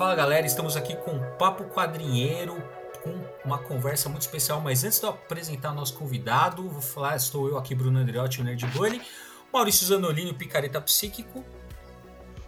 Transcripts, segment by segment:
Fala galera, estamos aqui com Papo Quadrinheiro, com uma conversa muito especial. Mas antes de eu apresentar nosso convidado, vou falar, estou eu aqui, Bruno Andreotti, o Nerd Bunny, Maurício Zanolini, o Picareta Psíquico,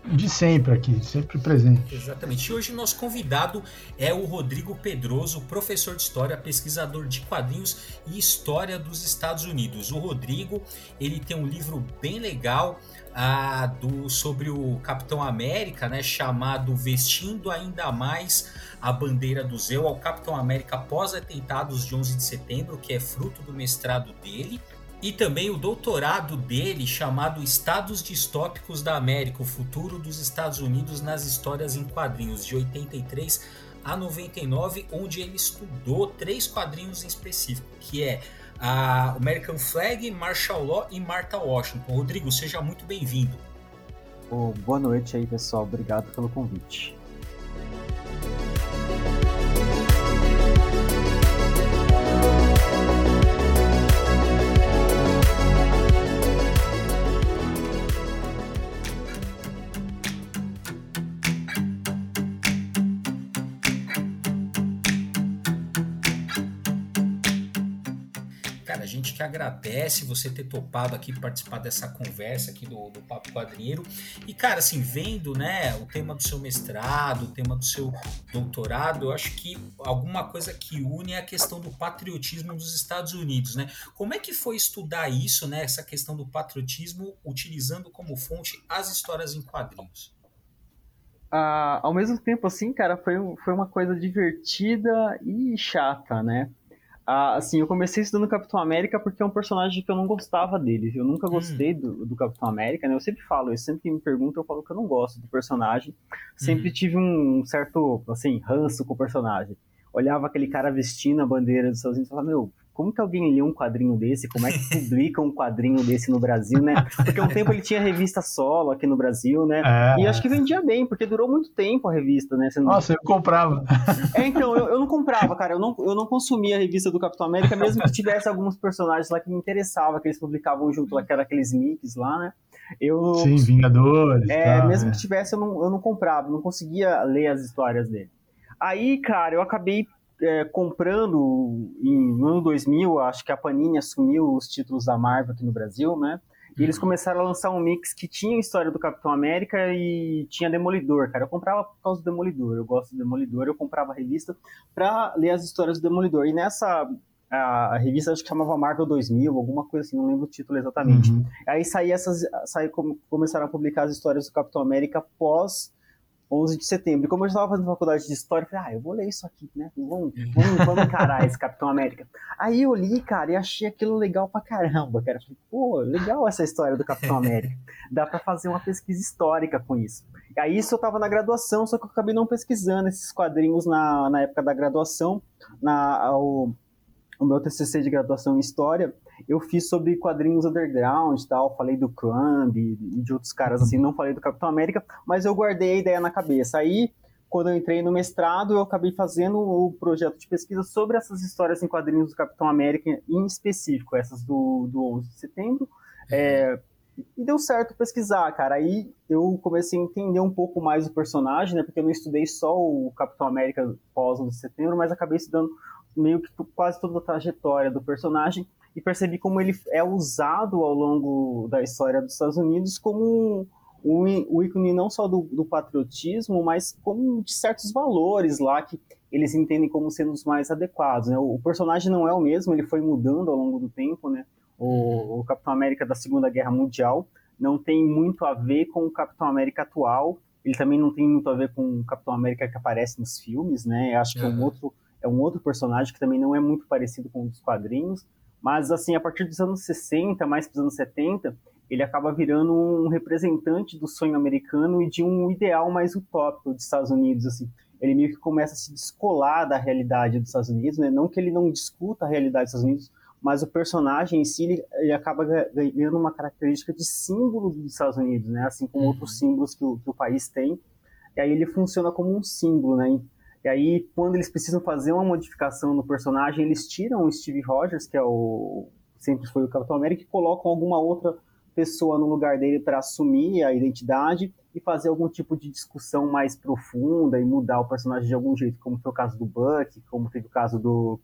de sempre aqui, sempre presente. Exatamente. E hoje nosso convidado é o Rodrigo Pedroso, professor de história, pesquisador de quadrinhos e história dos Estados Unidos. O Rodrigo, ele tem um livro bem legal ah, do, sobre o Capitão América, né, chamado Vestindo Ainda Mais a Bandeira do Zeu ao Capitão América após atentados de 11 de setembro, que é fruto do mestrado dele e também o doutorado dele chamado Estados Distópicos da América, o futuro dos Estados Unidos nas histórias em quadrinhos, de 83 a 99, onde ele estudou três quadrinhos em específico, que é a American Flag, Martial Law e Martha Washington. Rodrigo, seja muito bem-vindo. Oh, boa noite aí, pessoal. Obrigado pelo convite. Agradece você ter topado aqui participar dessa conversa aqui do, do Papo Quadrinheiro. E, cara, assim, vendo, né, o tema do seu mestrado, o tema do seu doutorado, eu acho que alguma coisa que une é a questão do patriotismo dos Estados Unidos, né? Como é que foi estudar isso, né, essa questão do patriotismo, utilizando como fonte as histórias em quadrinhos? Ah, ao mesmo tempo, assim, cara, foi, foi uma coisa divertida e chata, né? Ah, assim, eu comecei estudando Capitão América porque é um personagem que eu não gostava dele. Eu nunca hum. gostei hum. do, do, Capitão América, né? Eu sempre falo, eu sempre que me perguntam, eu falo que eu não gosto do personagem. Sempre hum. tive um certo, assim, ranço com o personagem. Olhava aquele cara vestindo a bandeira dos Estados Unidos e falava, meu, como que alguém lê um quadrinho desse? Como é que publica um quadrinho desse no Brasil, né? Porque um tempo ele tinha revista solo aqui no Brasil, né? É. E acho que vendia bem, porque durou muito tempo a revista, né? Não... Nossa, eu comprava. É, então, eu, eu não comprava, cara. Eu não, eu não consumia a revista do Capitão América, mesmo que tivesse alguns personagens lá que me interessavam, que eles publicavam junto lá, que era aqueles mix lá, né? Eu, Sim, Vingadores. É, tá, mesmo é. que tivesse, eu não, eu não comprava, não conseguia ler as histórias dele. Aí, cara, eu acabei é, comprando em, no ano 2000, acho que a Panini assumiu os títulos da Marvel aqui no Brasil, né? E eles uhum. começaram a lançar um mix que tinha a história do Capitão América e tinha Demolidor, cara. Eu comprava por causa do Demolidor, eu gosto do Demolidor, eu comprava a revista pra ler as histórias do Demolidor. E nessa a, revista acho que chamava Marvel 2000, alguma coisa assim, não lembro o título exatamente. Uhum. Aí saí essas, saí, começaram a publicar as histórias do Capitão América pós 11 de setembro. E como eu estava fazendo faculdade de história, eu falei, ah, eu vou ler isso aqui, né? Vamos, vamos, vamos encarar esse Capitão América. Aí eu li, cara, e achei aquilo legal pra caramba, cara. Falei, pô, legal essa história do Capitão América. Dá pra fazer uma pesquisa histórica com isso. E aí isso eu tava na graduação, só que eu acabei não pesquisando esses quadrinhos na, na época da graduação. Na, o, o meu TCC de graduação em História, eu fiz sobre quadrinhos underground e tal, falei do Crumb e de outros caras assim, não falei do Capitão América, mas eu guardei a ideia na cabeça. Aí, quando eu entrei no mestrado, eu acabei fazendo o projeto de pesquisa sobre essas histórias em quadrinhos do Capitão América, em específico, essas do, do 11 de setembro. É, e deu certo pesquisar, cara. Aí eu comecei a entender um pouco mais o personagem, né? Porque eu não estudei só o Capitão América pós 11 de setembro, mas acabei estudando meio que quase toda a trajetória do personagem e percebi como ele é usado ao longo da história dos Estados Unidos como um, um ícone não só do, do, patriotismo, mas como de certos valores lá que eles entendem como sendo os mais adequados. Né? O, o, personagem não é o mesmo, ele foi mudando ao longo do tempo, né? O, o, Capitão América da Segunda Guerra Mundial não tem muito a ver com o Capitão América atual. Ele também não tem muito a ver com o Capitão América que aparece nos filmes, né? Acho que é um outro é um outro personagem que também não é muito parecido com os quadrinhos, mas assim, a partir dos anos 60, mais para os anos 70, ele acaba virando um representante do sonho americano e de um ideal mais utópico dos Estados Unidos, assim. Ele meio que começa a se descolar da realidade dos Estados Unidos, né? Não que ele não discuta a realidade dos Estados Unidos, mas o personagem em si ele, ele acaba ganhando uma característica de símbolo dos Estados Unidos, né? Assim como uhum. outros símbolos que o, que o país tem. E aí ele funciona como um símbolo, né? E aí, quando eles precisam fazer uma modificação no personagem, eles tiram o Steve Rogers, que é o sempre foi o Capitão América, e colocam alguma outra pessoa no lugar dele para assumir a identidade e fazer algum tipo de discussão mais profunda e mudar o personagem de algum jeito, como foi o caso do Buck, como teve o caso do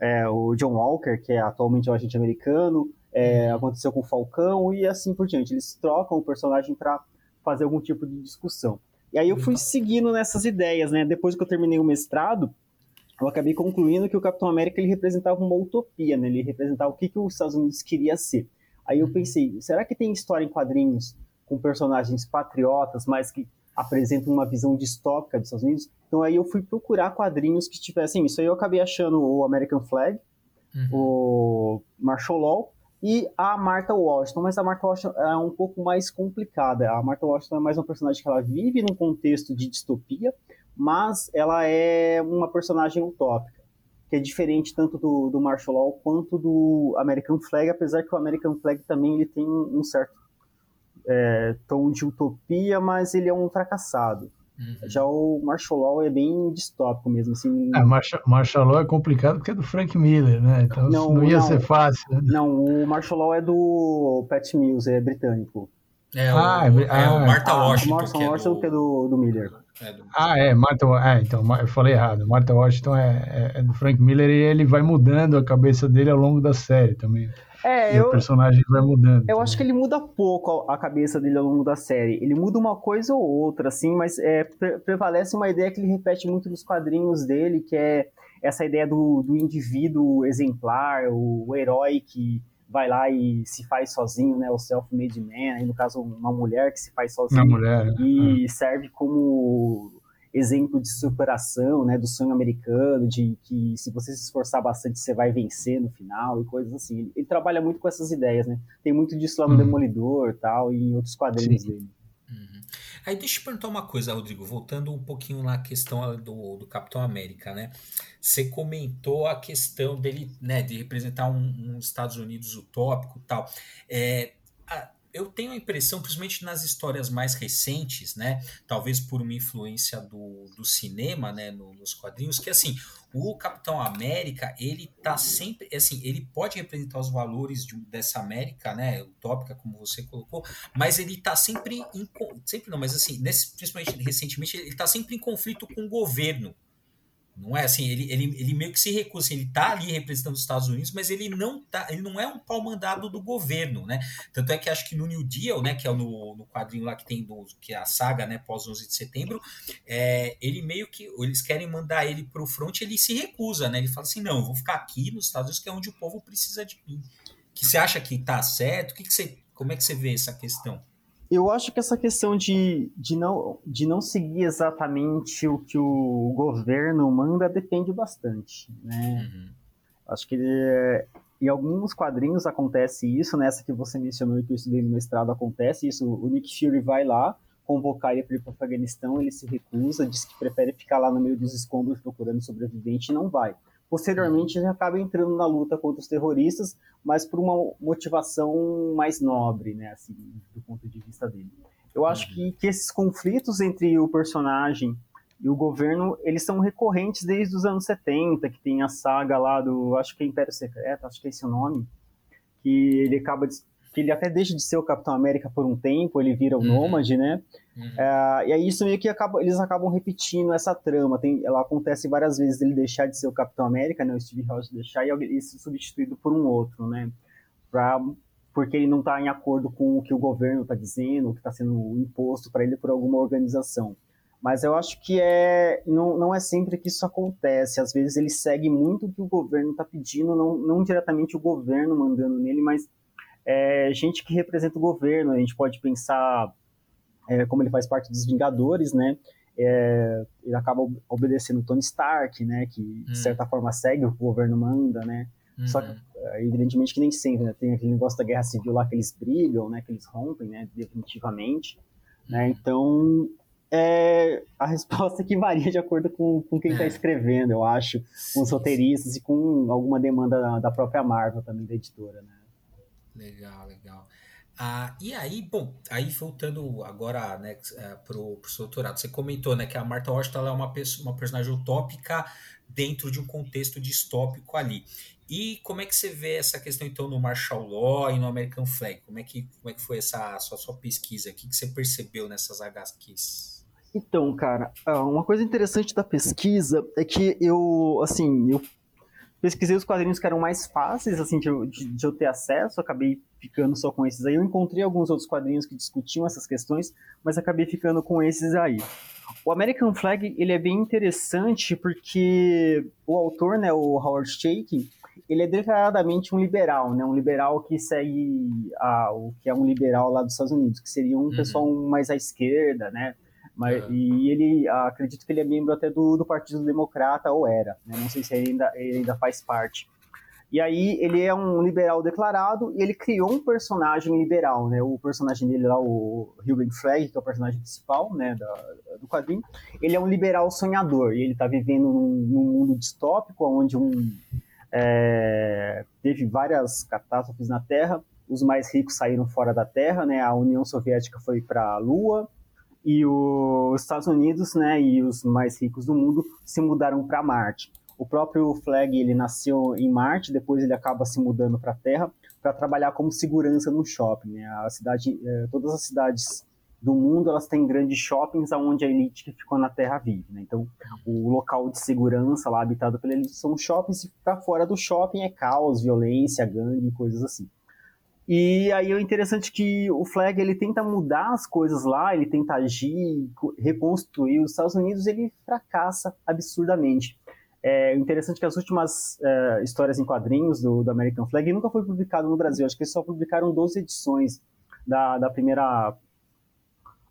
é, o John Walker, que é atualmente o agente americano, é, uhum. aconteceu com o Falcão e assim por diante. Eles trocam o personagem para fazer algum tipo de discussão. E aí eu fui seguindo nessas ideias, né? Depois que eu terminei o mestrado, eu acabei concluindo que o Capitão América ele representava uma utopia, né? Ele representava o que, que os Estados Unidos queria ser. Aí eu uhum. pensei, será que tem história em quadrinhos com personagens patriotas, mas que apresentam uma visão distópica dos Estados Unidos? Então aí eu fui procurar quadrinhos que tivessem isso. Aí eu acabei achando o American Flag, uhum. o Martial Law e a Martha Washington, mas a Martha Washington é um pouco mais complicada. A Martha Washington é mais uma personagem que ela vive num contexto de distopia, mas ela é uma personagem utópica que é diferente tanto do, do Martial Law quanto do American Flag, apesar que o American Flag também ele tem um certo é, tom de utopia, mas ele é um fracassado. Uhum. Já o Martial Law é bem distópico mesmo. Assim, é, Martial, Martial Law é complicado porque é do Frank Miller, né? Então não, não ia não, ser fácil. Né? Não, o Martial Law é do Pat Mills, é britânico. É, o, ah, é, é o Martha ah, Washington. O Martha Washington que é do, do Miller. É do... Ah, é, Martha, é, então, eu falei errado. Martha Washington é, é, é, do Frank Miller e ele vai mudando a cabeça dele ao longo da série também. É, e eu, o personagem vai mudando. Eu também. acho que ele muda pouco a cabeça dele ao longo da série. Ele muda uma coisa ou outra, assim, mas é, pre prevalece uma ideia que ele repete muito nos quadrinhos dele, que é essa ideia do, do indivíduo exemplar, o, o herói que vai lá e se faz sozinho, né? O self-made man, aí no caso uma mulher que se faz sozinha mulher, e é. serve como exemplo de superação, né, do sonho americano, de que se você se esforçar bastante você vai vencer no final e coisas assim. Ele, ele trabalha muito com essas ideias, né? Tem muito disso lá no uhum. Demolidor, tal, e em outros quadrinhos Sim. dele. Uhum. Aí deixa eu perguntar uma coisa, Rodrigo, voltando um pouquinho na questão do, do Capitão América, né? Você comentou a questão dele, né, de representar um, um Estados Unidos utópico tal. É, a, eu tenho a impressão, principalmente nas histórias mais recentes, né? Talvez por uma influência do, do cinema, né? No, nos quadrinhos, que assim, o Capitão América, ele tá sempre, assim, ele pode representar os valores de, dessa América, né? Utópica, como você colocou, mas ele tá sempre, em, sempre não, mas assim, nesse, principalmente recentemente, ele tá sempre em conflito com o governo, não é assim, ele, ele, ele meio que se recusa, assim, ele está ali representando os Estados Unidos, mas ele não tá, ele não é um pau mandado do governo, né? Tanto é que acho que no New Deal, né, que é no, no quadrinho lá que tem do, que é a saga, né, pós 11 de setembro, é, ele meio que eles querem mandar ele para o front, ele se recusa, né? Ele fala assim: "Não, eu vou ficar aqui nos Estados Unidos, que é onde o povo precisa de mim". Que você acha que está certo? Que que você, como é que você vê essa questão? Eu acho que essa questão de, de, não, de não seguir exatamente o que o governo manda depende bastante, né? Uhum. Acho que ele, em alguns quadrinhos acontece isso, nessa que você mencionou e que eu estudei no mestrado acontece isso. O Nick Fury vai lá convocar ele para ir para o Afeganistão, ele se recusa, diz que prefere ficar lá no meio dos escombros procurando sobrevivente e não vai. Posteriormente, ele acaba entrando na luta contra os terroristas, mas por uma motivação mais nobre, né, assim, do ponto de vista dele. Eu acho que, que esses conflitos entre o personagem e o governo, eles são recorrentes desde os anos 70, que tem a saga lá do, acho que é Império Secreto, acho que é esse o nome, que ele acaba que ele até deixa de ser o Capitão América por um tempo, ele vira o uhum. Nômade, né? Uhum. É, e aí isso meio que acaba, eles acabam repetindo essa trama. Tem, ela acontece várias vezes ele deixar de ser o Capitão América, né? O Steve Rogers deixar e ele ser substituído por um outro, né? Pra, porque ele não está em acordo com o que o governo está dizendo, o que está sendo imposto para ele por alguma organização. Mas eu acho que é não, não é sempre que isso acontece. Às vezes ele segue muito o que o governo está pedindo, não, não diretamente o governo mandando nele, mas é, gente que representa o governo. A gente pode pensar é, como ele faz parte dos Vingadores, né? É, ele acaba obedecendo Tony Stark, né? Que de hum. certa forma segue o que o governo manda, né? Uhum. Só que, é, evidentemente que nem sempre, né? Tem aquele negócio da guerra civil lá que eles brigam, né? Que eles rompem, né? Definitivamente. Né? Uhum. Né? Então, é, a resposta é que varia de acordo com, com quem está é. escrevendo, eu acho, com os roteiristas e com alguma demanda da, da própria Marvel também, da editora, né? Legal, legal. Ah, e aí, bom, aí voltando agora né, é, pro, pro seu doutorado, você comentou né, que a Martha Washington é uma, uma personagem utópica dentro de um contexto distópico ali. E como é que você vê essa questão então no Martial Law e no American Flag? Como é que, como é que foi essa sua, sua pesquisa? O que, que você percebeu nessas HQs? Então, cara, ah, uma coisa interessante da pesquisa é que eu, assim, eu pesquisei os quadrinhos que eram mais fáceis, assim, de, de, de eu ter acesso, acabei ficando só com esses aí. Eu encontrei alguns outros quadrinhos que discutiam essas questões, mas acabei ficando com esses aí. O American Flag, ele é bem interessante porque o autor, né, o Howard Chaykin, ele é declaradamente um liberal, né? Um liberal que segue a, o que é um liberal lá dos Estados Unidos, que seria um uhum. pessoal mais à esquerda, né? Mas, uhum. E ele, acredito que ele é membro até do, do Partido Democrata, ou era, né? Não sei se ele ainda, ele ainda faz parte. E aí ele é um liberal declarado e ele criou um personagem liberal, né? O personagem dele lá, o Ruben Flagg, que é o personagem principal, né, da, do quadrinho, ele é um liberal sonhador e ele está vivendo num, num, mundo distópico onde um é, teve várias catástrofes na Terra. Os mais ricos saíram fora da Terra, né? A União Soviética foi para a Lua e os Estados Unidos, né? E os mais ricos do mundo se mudaram para Marte. O próprio Flag ele nasceu em Marte, depois ele acaba se mudando para a Terra para trabalhar como segurança no shopping. Né? A cidade, é, todas as cidades do mundo elas têm grandes shoppings onde a elite que ficou na Terra vive. Né? Então, o local de segurança lá habitado pela elite são shoppings e para fora do shopping é caos, violência, gangue, coisas assim. E aí é interessante que o Flag ele tenta mudar as coisas lá, ele tenta agir, reconstruir. Os Estados Unidos ele fracassa absurdamente. É interessante que as últimas é, histórias em quadrinhos do, do, American Flag nunca foi publicado no Brasil. Acho que eles só publicaram 12 edições da, da primeira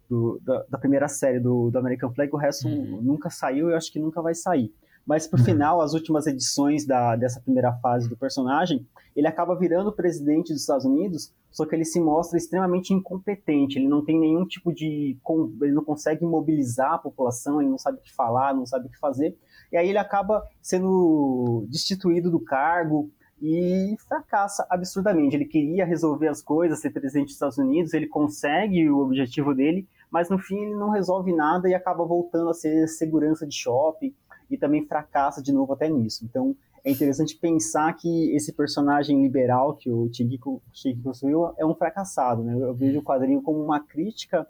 do, da, da, primeira série do, do, American Flag, o resto uhum. nunca saiu e acho que nunca vai sair. Mas pro uhum. final, as últimas edições da, dessa primeira fase do personagem, ele acaba virando presidente dos Estados Unidos, só que ele se mostra extremamente incompetente, ele não tem nenhum tipo de. ele não consegue mobilizar a população, ele não sabe o que falar, não sabe o que fazer, e aí ele acaba sendo destituído do cargo, e fracassa absurdamente. Ele queria resolver as coisas, ser presidente dos Estados Unidos, ele consegue o objetivo dele, mas no fim ele não resolve nada e acaba voltando a ser segurança de shopping e também fracassa de novo até nisso. Então é interessante pensar que esse personagem liberal que o Chihiko construiu é um fracassado. Né? Eu vejo o quadrinho como uma crítica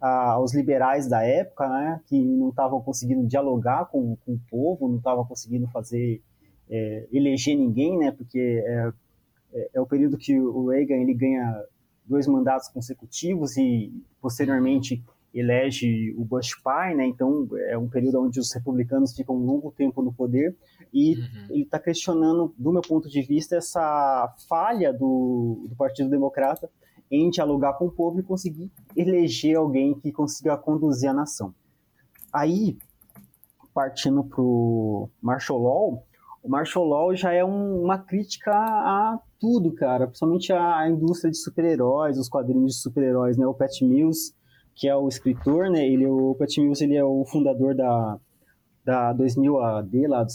aos liberais da época, né? que não estavam conseguindo dialogar com, com o povo, não estavam conseguindo fazer é, eleger ninguém, né? Porque é, é, é, o período que o Reagan ele ganha dois mandatos consecutivos e posteriormente elege o Bush pai, né? Então é um período onde os republicanos ficam um longo tempo no poder e uhum. ele está questionando, do meu ponto de vista, essa falha do, do Partido Democrata em dialogar com o povo e conseguir eleger alguém que consiga conduzir a nação. Aí, partindo para o martial law, o martial law já é um, uma crítica a tudo, cara, principalmente a indústria de super-heróis, os quadrinhos de super-heróis, né? O Pat Mills, que é o escritor, né? Ele, o Pat Mills, ele é o fundador da, da 2000 AD lá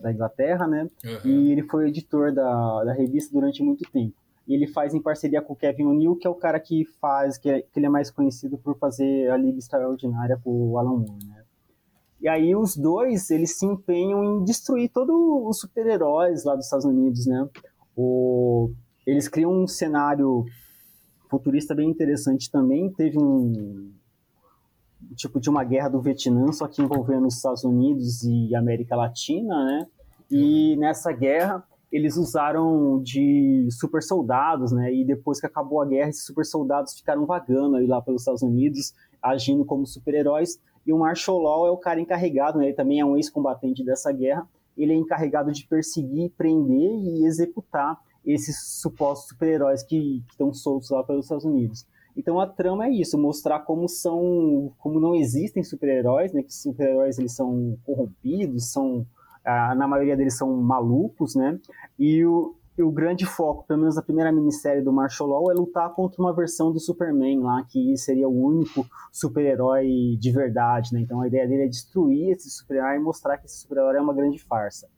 da Inglaterra, né? Uhum. E ele foi editor da, da revista durante muito tempo. E ele faz em parceria com o Kevin O'Neill, que é o cara que faz, que, é, que ele é mais conhecido por fazer a Liga Extraordinária com o Alan Moore, né? E aí os dois, eles se empenham em destruir todos os super-heróis lá dos Estados Unidos, né? O, eles criam um cenário futurista bem interessante também. Teve um tipo de uma guerra do Vietnã, só que envolvendo os Estados Unidos e América Latina, né? E nessa guerra eles usaram de super soldados, né? E depois que acabou a guerra, esses super soldados ficaram vagando aí lá pelos Estados Unidos, agindo como super-heróis e o Marshall Law é o cara encarregado, né, ele também é um ex-combatente dessa guerra, ele é encarregado de perseguir, prender e executar esses supostos super-heróis que estão soltos lá pelos Estados Unidos. Então a trama é isso, mostrar como são, como não existem super-heróis, né, que super-heróis eles são corrompidos, são ah, na maioria deles são malucos, né? E o, o grande foco, pelo menos a primeira minissérie do Marshall Law, é lutar contra uma versão do Superman lá, que seria o único super-herói de verdade, né? Então a ideia dele é destruir esse super-herói e mostrar que esse super-herói é uma grande farsa.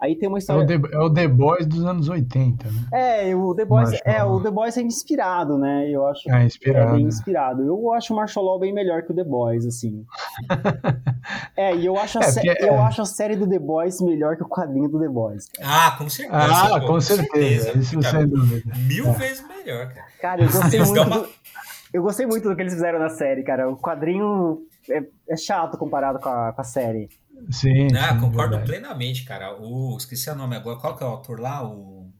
Aí tem uma história. É o, The, é o The Boys dos anos 80, né? É, o The Boys, é, o The Boys é inspirado, né? Eu acho é, inspirado. é bem inspirado. Eu acho o Marshall Law bem melhor que o The Boys, assim. é, e eu acho, a é, eu é. acho a série do The Boys melhor que o quadrinho do The Boys. Cara. Ah, com certeza. Ah, com, certeza. certeza. Isso sem dúvida. Mil é. vezes melhor, cara. Cara, eu gostei muito. Do... Eu gostei muito do que eles fizeram na série, cara. O quadrinho é, é chato comparado com a, com a série. Sim. Ah, sim, concordo verdade. plenamente, cara. O, esqueci o nome agora. Qual que é o autor lá? O.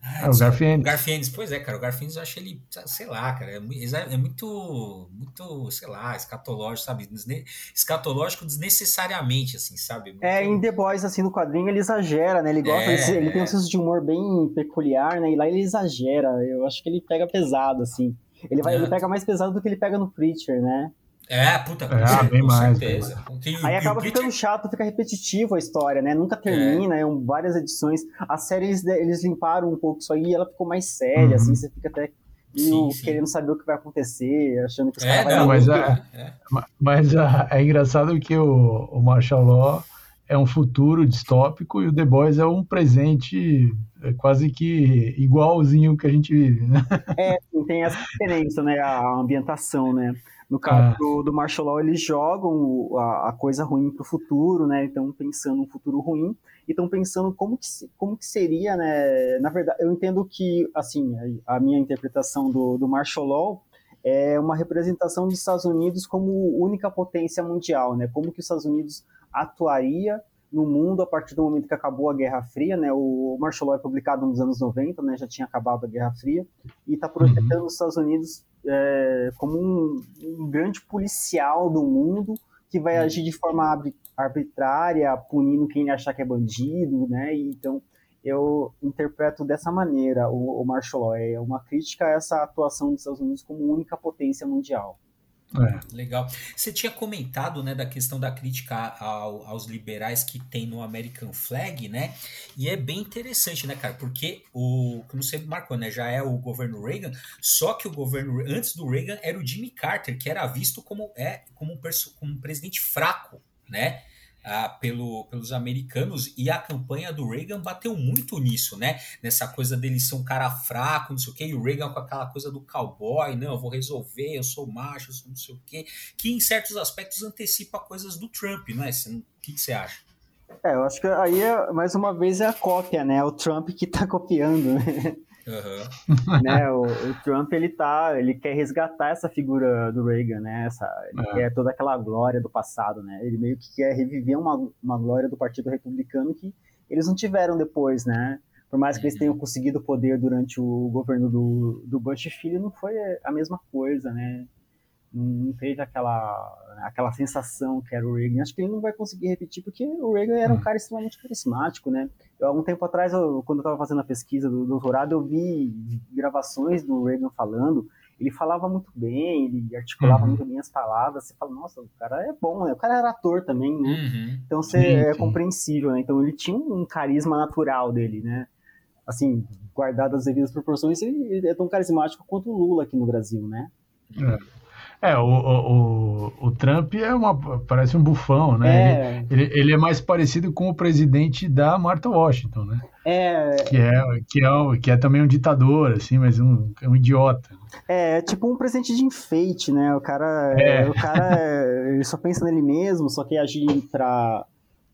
Ah, o Garfiennes. Garfiennes, pois é, cara. O Garfiennes eu acho ele, sei lá, cara. É, é muito, muito, sei lá, escatológico, sabe? Desne, escatológico desnecessariamente, assim, sabe? Muito... É, em The Boys, assim, no quadrinho, ele exagera, né? Ele gosta, é, ele, ele tem um senso de humor bem peculiar, né? E lá ele exagera. Eu acho que ele pega pesado, assim. Ele, vai, é. ele pega mais pesado do que ele pega no Preacher, né? É, puta, é, bem mais, certeza. Aí acaba ficando chato, fica repetitivo a história, né? Nunca termina, é. é várias edições. A série eles, eles limparam um pouco isso aí e ela ficou mais séria, assim, uhum. assim, você fica até sim, sim. querendo saber o que vai acontecer, achando que os é, caras mas, é, é. mas é engraçado que o, o Marshall Law é um futuro distópico e o The Boys é um presente é quase que igualzinho que a gente vive, né? É, tem essa diferença, né? A ambientação, né? No caso ah. do, do Martial Law, eles jogam a, a coisa ruim para o futuro, né? Então, pensando um futuro ruim e estão pensando como que, como que seria, né? Na verdade, eu entendo que, assim, a minha interpretação do, do Martial Law é uma representação dos Estados Unidos como única potência mundial, né? Como que os Estados Unidos atuaria no mundo a partir do momento que acabou a Guerra Fria, né? O Martial Law é publicado nos anos 90, né? Já tinha acabado a Guerra Fria e está projetando uhum. os Estados Unidos é, como um, um, grande policial do mundo que vai uhum. agir de forma arbitrária, punindo quem achar que é bandido, né? Então eu interpreto dessa maneira o, o Martial Law é uma crítica a essa atuação dos Estados Unidos como única potência mundial. É. Legal. Você tinha comentado, né, da questão da crítica ao, aos liberais que tem no American Flag, né? E é bem interessante, né, cara? Porque o, como você marcou, né, já é o governo Reagan, só que o governo antes do Reagan era o Jimmy Carter, que era visto como é como um, como um presidente fraco, né? Ah, pelo, pelos americanos e a campanha do Reagan bateu muito nisso, né? Nessa coisa dele ser um cara fraco, não sei o quê, e o Reagan com aquela coisa do cowboy, não, eu vou resolver, eu sou macho, eu sou não sei o quê, que em certos aspectos antecipa coisas do Trump, né? O que, que você acha? É, eu acho que aí, é, mais uma vez, é a cópia, né? O Trump que tá copiando, né? Uhum. né, o, o, Trump ele tá, ele quer resgatar essa figura do Reagan, né? Essa, ele é. quer toda aquela glória do passado, né? Ele meio que quer reviver uma, uma glória do Partido Republicano que eles não tiveram depois, né? Por mais que eles tenham conseguido poder durante o governo do, do Bush filho, não foi a mesma coisa, né? Não teve aquela, aquela sensação que era o Reagan. Acho que ele não vai conseguir repetir, porque o Reagan era um hum. cara extremamente carismático, né? Eu, um tempo atrás, eu, quando eu estava fazendo a pesquisa do doutorado, eu vi gravações do Reagan falando. Ele falava muito bem, ele articulava uhum. muito bem as palavras. Você fala, nossa, o cara é bom, né? O cara era ator também, né? Uhum. Então você, sim, é compreensível, né? Então ele tinha um carisma natural dele, né? Assim, guardado as devidas proporções, ele é tão carismático quanto o Lula aqui no Brasil, né? É. É, o, o, o, Trump é uma, parece um bufão, né? É. Ele, ele, ele, é mais parecido com o presidente da Martha Washington, né? É. Que é, que é, que é também um ditador, assim, mas um, é um idiota. É, tipo um presente de enfeite, né? O cara, é. o cara ele só pensa nele mesmo, só quer agir para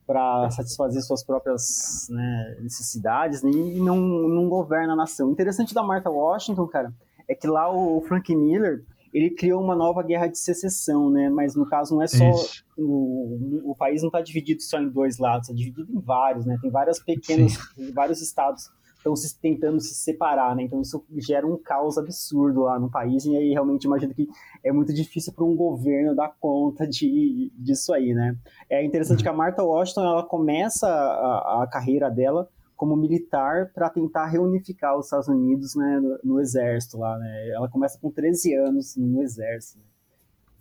para satisfazer suas próprias né, necessidades né? e não, não governa a nação. O interessante da Martha Washington, cara, é que lá o Frank Miller ele criou uma nova guerra de secessão, né? Mas no caso não é só o, o país não está dividido só em dois lados, é dividido em vários, né? Tem várias pequenas, vários estados estão se tentando se separar, né? Então isso gera um caos absurdo lá no país e aí realmente imagino que é muito difícil para um governo dar conta de, disso aí, né? É interessante uhum. que a Martha Washington ela começa a, a carreira dela como militar para tentar reunificar os Estados Unidos né, no, no, exército lá. Né? Ela começa com 13 anos no exército.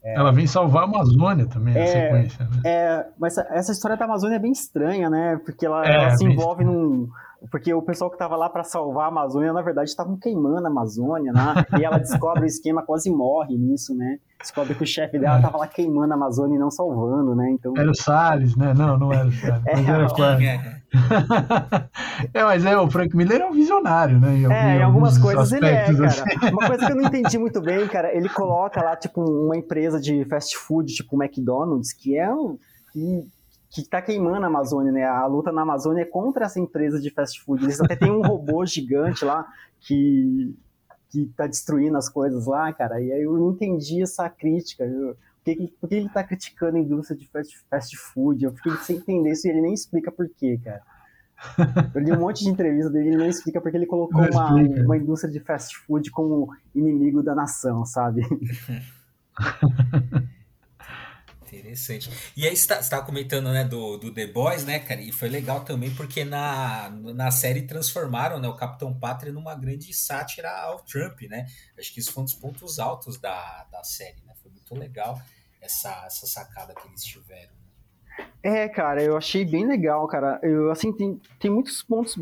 É, ela vem salvar a Amazônia também, é, sequência. Né? É, mas essa história da Amazônia é bem estranha, né? Porque ela, é, ela se envolve num, porque o pessoal que estava lá para salvar a Amazônia, na verdade, estavam queimando a Amazônia, né? E ela descobre o esquema, quase morre nisso, né? Descobre que o chefe dela estava lá queimando a Amazônia e não salvando, né? Então... Era o Salles, né? Não, não era o Salles. É, mas era quase. é, mas é, o Frank Miller é um visionário, né? Em, é, em algumas coisas ele é, cara. Assim. Uma coisa que eu não entendi muito bem, cara, ele coloca lá, tipo, uma empresa de fast food, tipo o McDonald's, que é um. Que que está queimando a Amazônia, né? A luta na Amazônia é contra essa empresa de fast food. Eles até tem um robô gigante lá que que tá destruindo as coisas lá, cara. E aí eu não entendi essa crítica. Eu, por que, por que ele está criticando a indústria de fast, fast food? Eu fiquei sem entender isso e ele nem explica por quê, cara. Eu li um monte de entrevista dele e ele não explica porque ele colocou uma, uma indústria de fast food como inimigo da nação, sabe? Interessante. E aí você estava comentando, né, do, do The Boys, né, cara? E foi legal também porque na, na série transformaram né, o Capitão Pátria numa grande sátira ao Trump, né? Acho que isso foi um dos pontos altos da, da série, né? Foi muito legal essa, essa sacada que eles tiveram. É, cara, eu achei bem legal, cara. Eu, assim, tem, tem muitos pontos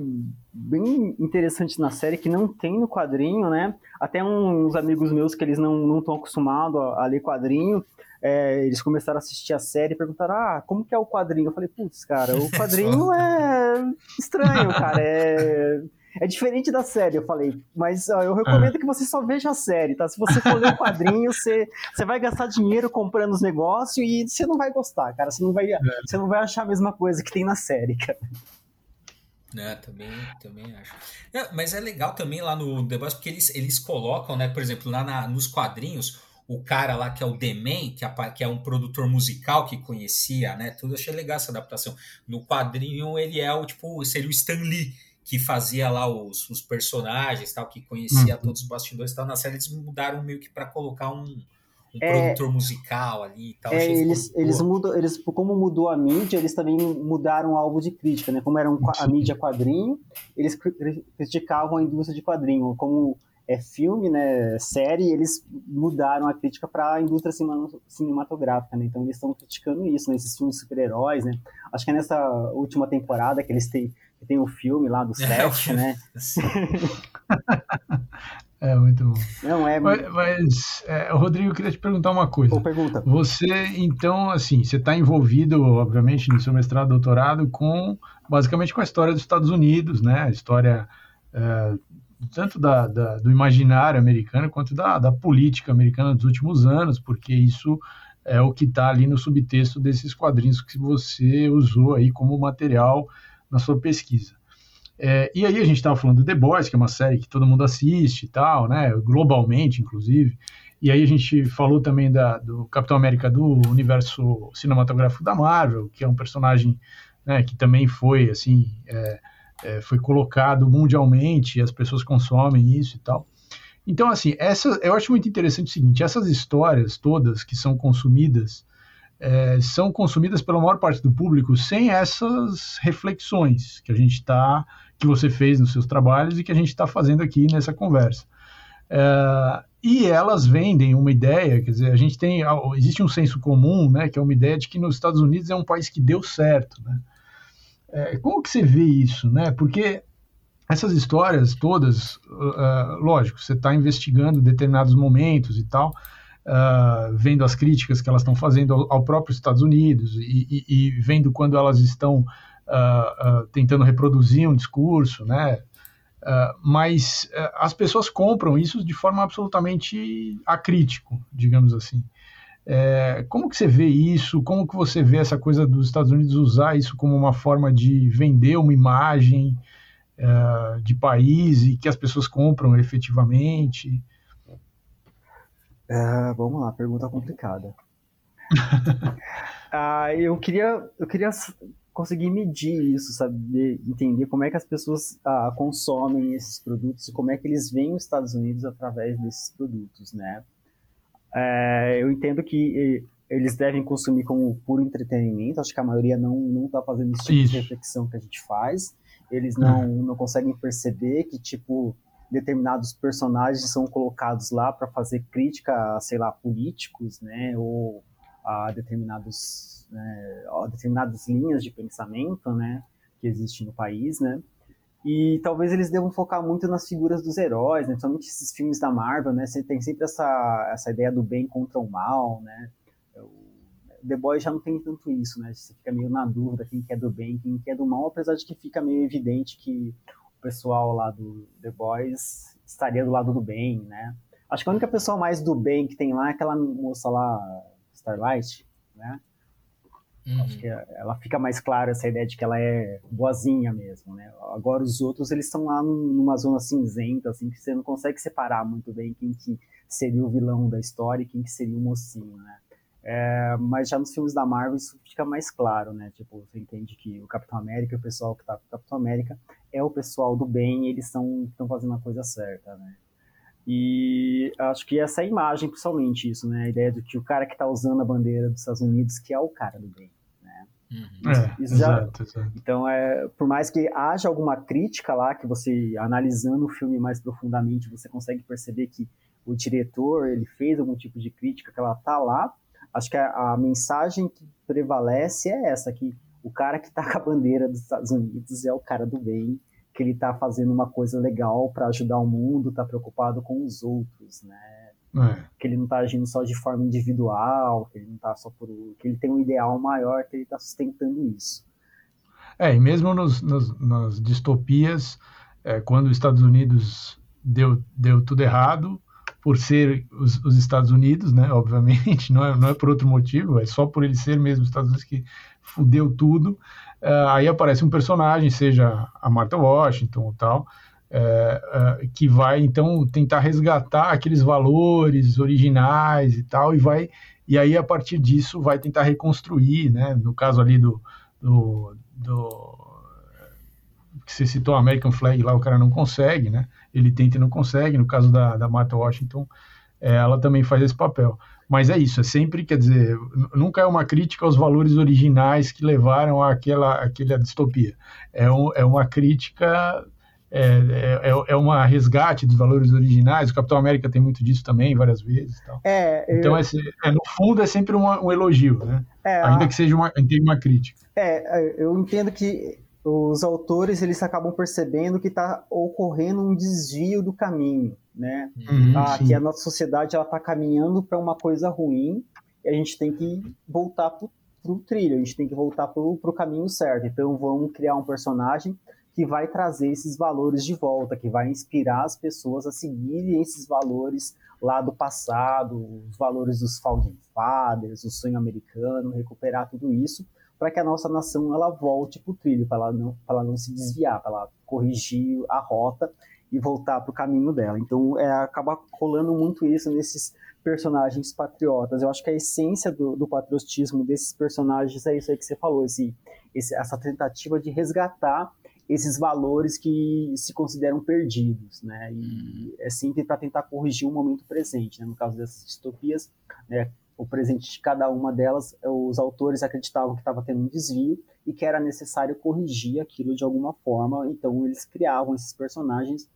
bem interessantes na série que não tem no quadrinho, né? Até uns amigos meus que eles não estão acostumados a, a ler quadrinho, é, eles começaram a assistir a série e perguntaram: ah, como que é o quadrinho? Eu falei, putz, cara, o quadrinho é estranho, cara. É. É diferente da série, eu falei, mas ó, eu recomendo ah. que você só veja a série, tá? Se você for ler o quadrinho, você, você vai gastar dinheiro comprando os negócios e você não vai gostar, cara. Você não vai, é. você não vai achar a mesma coisa que tem na série, cara. É, também, também acho. É, mas é legal também lá no The Boys, porque eles, eles colocam, né, por exemplo, lá na, nos quadrinhos, o cara lá que é o Demen, que, é, que é um produtor musical que conhecia, né? Tudo achei legal essa adaptação. No quadrinho ele é o tipo, seria o Stan Lee, que fazia lá os, os personagens, tal, que conhecia uhum. todos os bastidores, tal. Na série eles mudaram meio que para colocar um, um é, produtor musical ali e tal. É, eles, eles mudam, eles, como mudou a mídia, eles também mudaram algo de crítica, né? Como era um, a mídia quadrinho, eles criticavam a indústria de quadrinho, como é filme, né, série, eles mudaram a crítica para a indústria cinematográfica, né? Então eles estão criticando isso, né, esses filmes super-heróis, né? Acho que é nessa última temporada que eles têm que tem o um filme lá do set, é, né? É muito bom. Não é. Mas, mas é, Rodrigo, eu queria te perguntar uma coisa. Ou pergunta. Você, então, assim, você está envolvido, obviamente, no seu mestrado, doutorado, com basicamente com a história dos Estados Unidos, né? A história é, tanto da, da, do imaginário americano quanto da, da política americana dos últimos anos, porque isso é o que está ali no subtexto desses quadrinhos que você usou aí como material na sua pesquisa. É, e aí a gente estava falando do The Boys, que é uma série que todo mundo assiste e tal, né, globalmente, inclusive. E aí a gente falou também da, do Capitão América do universo cinematográfico da Marvel, que é um personagem né, que também foi, assim, é, é, foi colocado mundialmente as pessoas consomem isso e tal. Então, assim, essa, eu acho muito interessante o seguinte: essas histórias todas que são consumidas é, são consumidas pela maior parte do público sem essas reflexões que a gente está, que você fez nos seus trabalhos e que a gente está fazendo aqui nessa conversa. É, e elas vendem uma ideia, quer dizer, a gente tem, existe um senso comum, né, que é uma ideia de que nos Estados Unidos é um país que deu certo, né? É, como que você vê isso, né? Porque essas histórias todas, uh, lógico, você está investigando determinados momentos e tal, uh, vendo as críticas que elas estão fazendo ao, ao, próprio Estados Unidos e, e, e vendo quando elas estão uh, tentando reproduzir um discurso, né? mas as pessoas compram isso de forma absolutamente acrítico, digamos assim. É, como que você vê isso? Como que você vê essa coisa dos Estados Unidos usar isso como uma forma de vender uma imagem é, de país e que as pessoas compram efetivamente? É, vamos lá, pergunta complicada. ah, eu queria, eu queria conseguir medir isso, saber entender como é que as pessoas ah, consomem esses produtos e como é que eles veem os Estados Unidos através desses produtos, né? É, eu entendo que eles devem consumir como puro entretenimento. Acho que a maioria não não está fazendo esse tipo Isso. de reflexão que a gente faz. Eles não, uhum. não conseguem perceber que tipo determinados personagens são colocados lá para fazer crítica, a, sei lá, políticos, né, ou a determinados né, a determinadas linhas de pensamento, né, que existem no país, né. E talvez eles devam focar muito nas figuras dos heróis, né? Principalmente esses filmes da Marvel, né? Você tem sempre essa, essa ideia do bem contra o mal, né? O The Boys já não tem tanto isso, né? Você fica meio na dúvida quem que é do bem, quem que é do mal, apesar de que fica meio evidente que o pessoal lá do The Boys estaria do lado do bem, né? Acho que a única pessoa mais do bem que tem lá é aquela moça lá, Starlight, né? Uhum. Acho que ela fica mais clara essa ideia de que ela é boazinha mesmo, né? Agora os outros eles estão lá numa zona cinzenta, assim, que você não consegue separar muito bem quem que seria o vilão da história e quem que seria o mocinho, né? É, mas já nos filmes da Marvel isso fica mais claro, né? Tipo, você entende que o Capitão América, o pessoal que tá com o Capitão América é o pessoal do bem, e eles estão fazendo a coisa certa, né? E acho que essa é a imagem, principalmente, isso, né? A ideia de que o cara que está usando a bandeira dos Estados Unidos, que é o cara do bem, né? Uhum. É, isso já... exato, exato. Então, é, por mais que haja alguma crítica lá, que você, analisando o filme mais profundamente, você consegue perceber que o diretor, ele fez algum tipo de crítica, que ela tá lá, acho que a, a mensagem que prevalece é essa, que o cara que tá com a bandeira dos Estados Unidos é o cara do bem, que ele está fazendo uma coisa legal para ajudar o mundo, está preocupado com os outros, né? É. Que ele não está agindo só de forma individual, que ele não tá só por. que ele tem um ideal maior, que ele está sustentando isso. É, e mesmo nos, nos, nas distopias, é, quando os Estados Unidos deu, deu tudo errado, por ser os, os, Estados Unidos, né? Obviamente, não é, não é por outro motivo, é só por ele ser mesmo os Estados Unidos que fudeu tudo. Uh, aí aparece um personagem, seja a Martha Washington ou tal, uh, uh, que vai então tentar resgatar aqueles valores originais e tal, e vai e aí a partir disso vai tentar reconstruir, né? No caso ali do, do, do que você citou, American Flag, lá o cara não consegue, né? Ele tenta e não consegue. No caso da, da Martha Washington, ela também faz esse papel. Mas é isso, é sempre, quer dizer, nunca é uma crítica aos valores originais que levaram àquela, àquela distopia. É, um, é uma crítica, é, é, é, é uma resgate dos valores originais. O Capitão América tem muito disso também, várias vezes. Tal. É, então, é, é, no fundo, é sempre uma, um elogio, né? É, Ainda que seja uma, uma crítica. É, eu entendo que os autores eles acabam percebendo que está ocorrendo um desvio do caminho né? Uhum, ah, que a nossa sociedade ela está caminhando para uma coisa ruim e a gente tem que voltar para o trilho, a gente tem que voltar para o caminho certo. Então vamos criar um personagem que vai trazer esses valores de volta, que vai inspirar as pessoas a seguirem esses valores lá do passado, os valores dos founding fathers, o sonho americano, recuperar tudo isso para que a nossa nação ela volte para o trilho, para ela não, ela não se desviar, para ela corrigir a rota e voltar para o caminho dela. Então, é, acaba rolando muito isso nesses personagens patriotas. Eu acho que a essência do, do patriotismo desses personagens é isso aí que você falou, esse, esse, essa tentativa de resgatar esses valores que se consideram perdidos, né? E é sempre para tentar corrigir o momento presente, né? No caso dessas distopias, né? O presente de cada uma delas, os autores acreditavam que estava tendo um desvio e que era necessário corrigir aquilo de alguma forma, então eles criavam esses personagens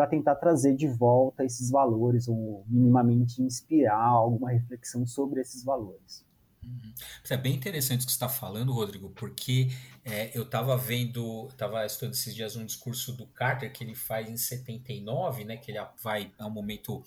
para tentar trazer de volta esses valores ou minimamente inspirar alguma reflexão sobre esses valores. Uhum. É bem interessante o que você está falando, Rodrigo, porque é, eu estava vendo, estava estudando esses dias um discurso do Carter que ele faz em 79, né, que ele vai a um momento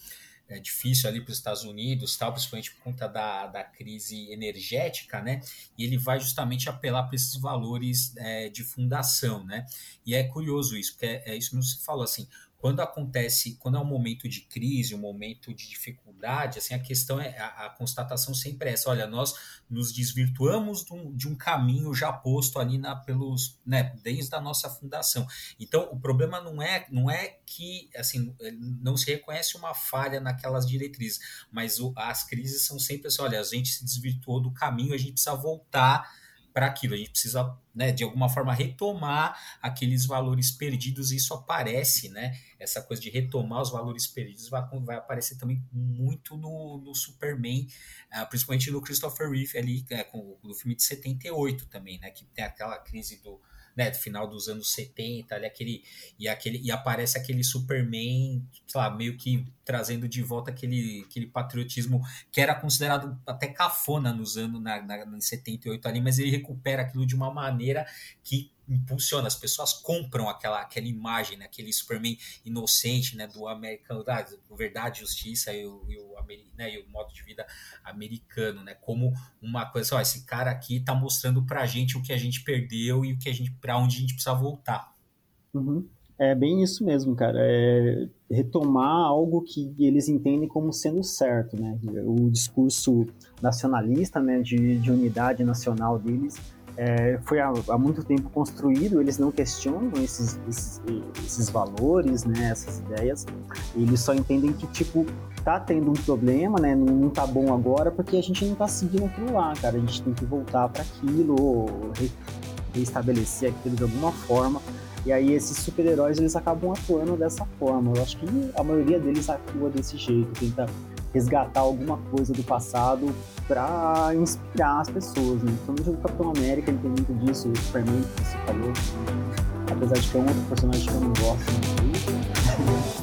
é, difícil ali para os Estados Unidos, tal, principalmente por conta da, da crise energética, né? E ele vai justamente apelar para esses valores é, de fundação, né? E é curioso isso, porque é, é isso que você falou assim quando acontece, quando é um momento de crise, um momento de dificuldade, assim, a questão é, a, a constatação sempre é essa, olha, nós nos desvirtuamos de um, de um, caminho já posto ali na, pelos, né, desde a nossa fundação. Então, o problema não é, não é que, assim, não se reconhece uma falha naquelas diretrizes, mas o, as crises são sempre assim, olha, a gente se desvirtuou do caminho, a gente precisa voltar para aquilo. A gente precisa, né, de alguma forma, retomar aqueles valores perdidos, e isso aparece, né? Essa coisa de retomar os valores perdidos vai, vai aparecer também muito no, no Superman, uh, principalmente no Christopher Reeve ali, é, com, no filme de 78 também, né? Que tem aquela crise do né, do final dos anos 70, ali, aquele, e, aquele, e aparece aquele Superman, sei lá, meio que trazendo de volta aquele, aquele patriotismo que era considerado até cafona nos anos, na, na, em 78 ali, mas ele recupera aquilo de uma maneira que impulsiona, as pessoas compram aquela, aquela imagem, né? aquele Superman inocente, né? Do americano, da verdade, justiça e o, e o, né? e o modo de vida americano, né? Como uma coisa, ó, esse cara aqui tá mostrando pra gente o que a gente perdeu e o que a gente, para onde a gente precisa voltar. Uhum. É bem isso mesmo, cara. É retomar algo que eles entendem como sendo certo, né? O discurso nacionalista, né, de, de unidade nacional deles, é, foi há, há, muito tempo construído, eles não questionam esses, esses, esses, valores, né, essas ideias, eles só entendem que, tipo, tá tendo um problema, né, não tá bom agora porque a gente não tá seguindo aquilo lá, cara, a gente tem que voltar para aquilo, re, reestabelecer aquilo de alguma forma, e aí esses super-heróis, eles acabam atuando dessa forma, eu acho que a maioria deles atua desse jeito, tenta resgatar alguma coisa do passado para inspirar as pessoas, né? Então, o Capitão América ele tem muito disso, o Superman que você falou, apesar de que é um outro personagem que eu não gosto muito.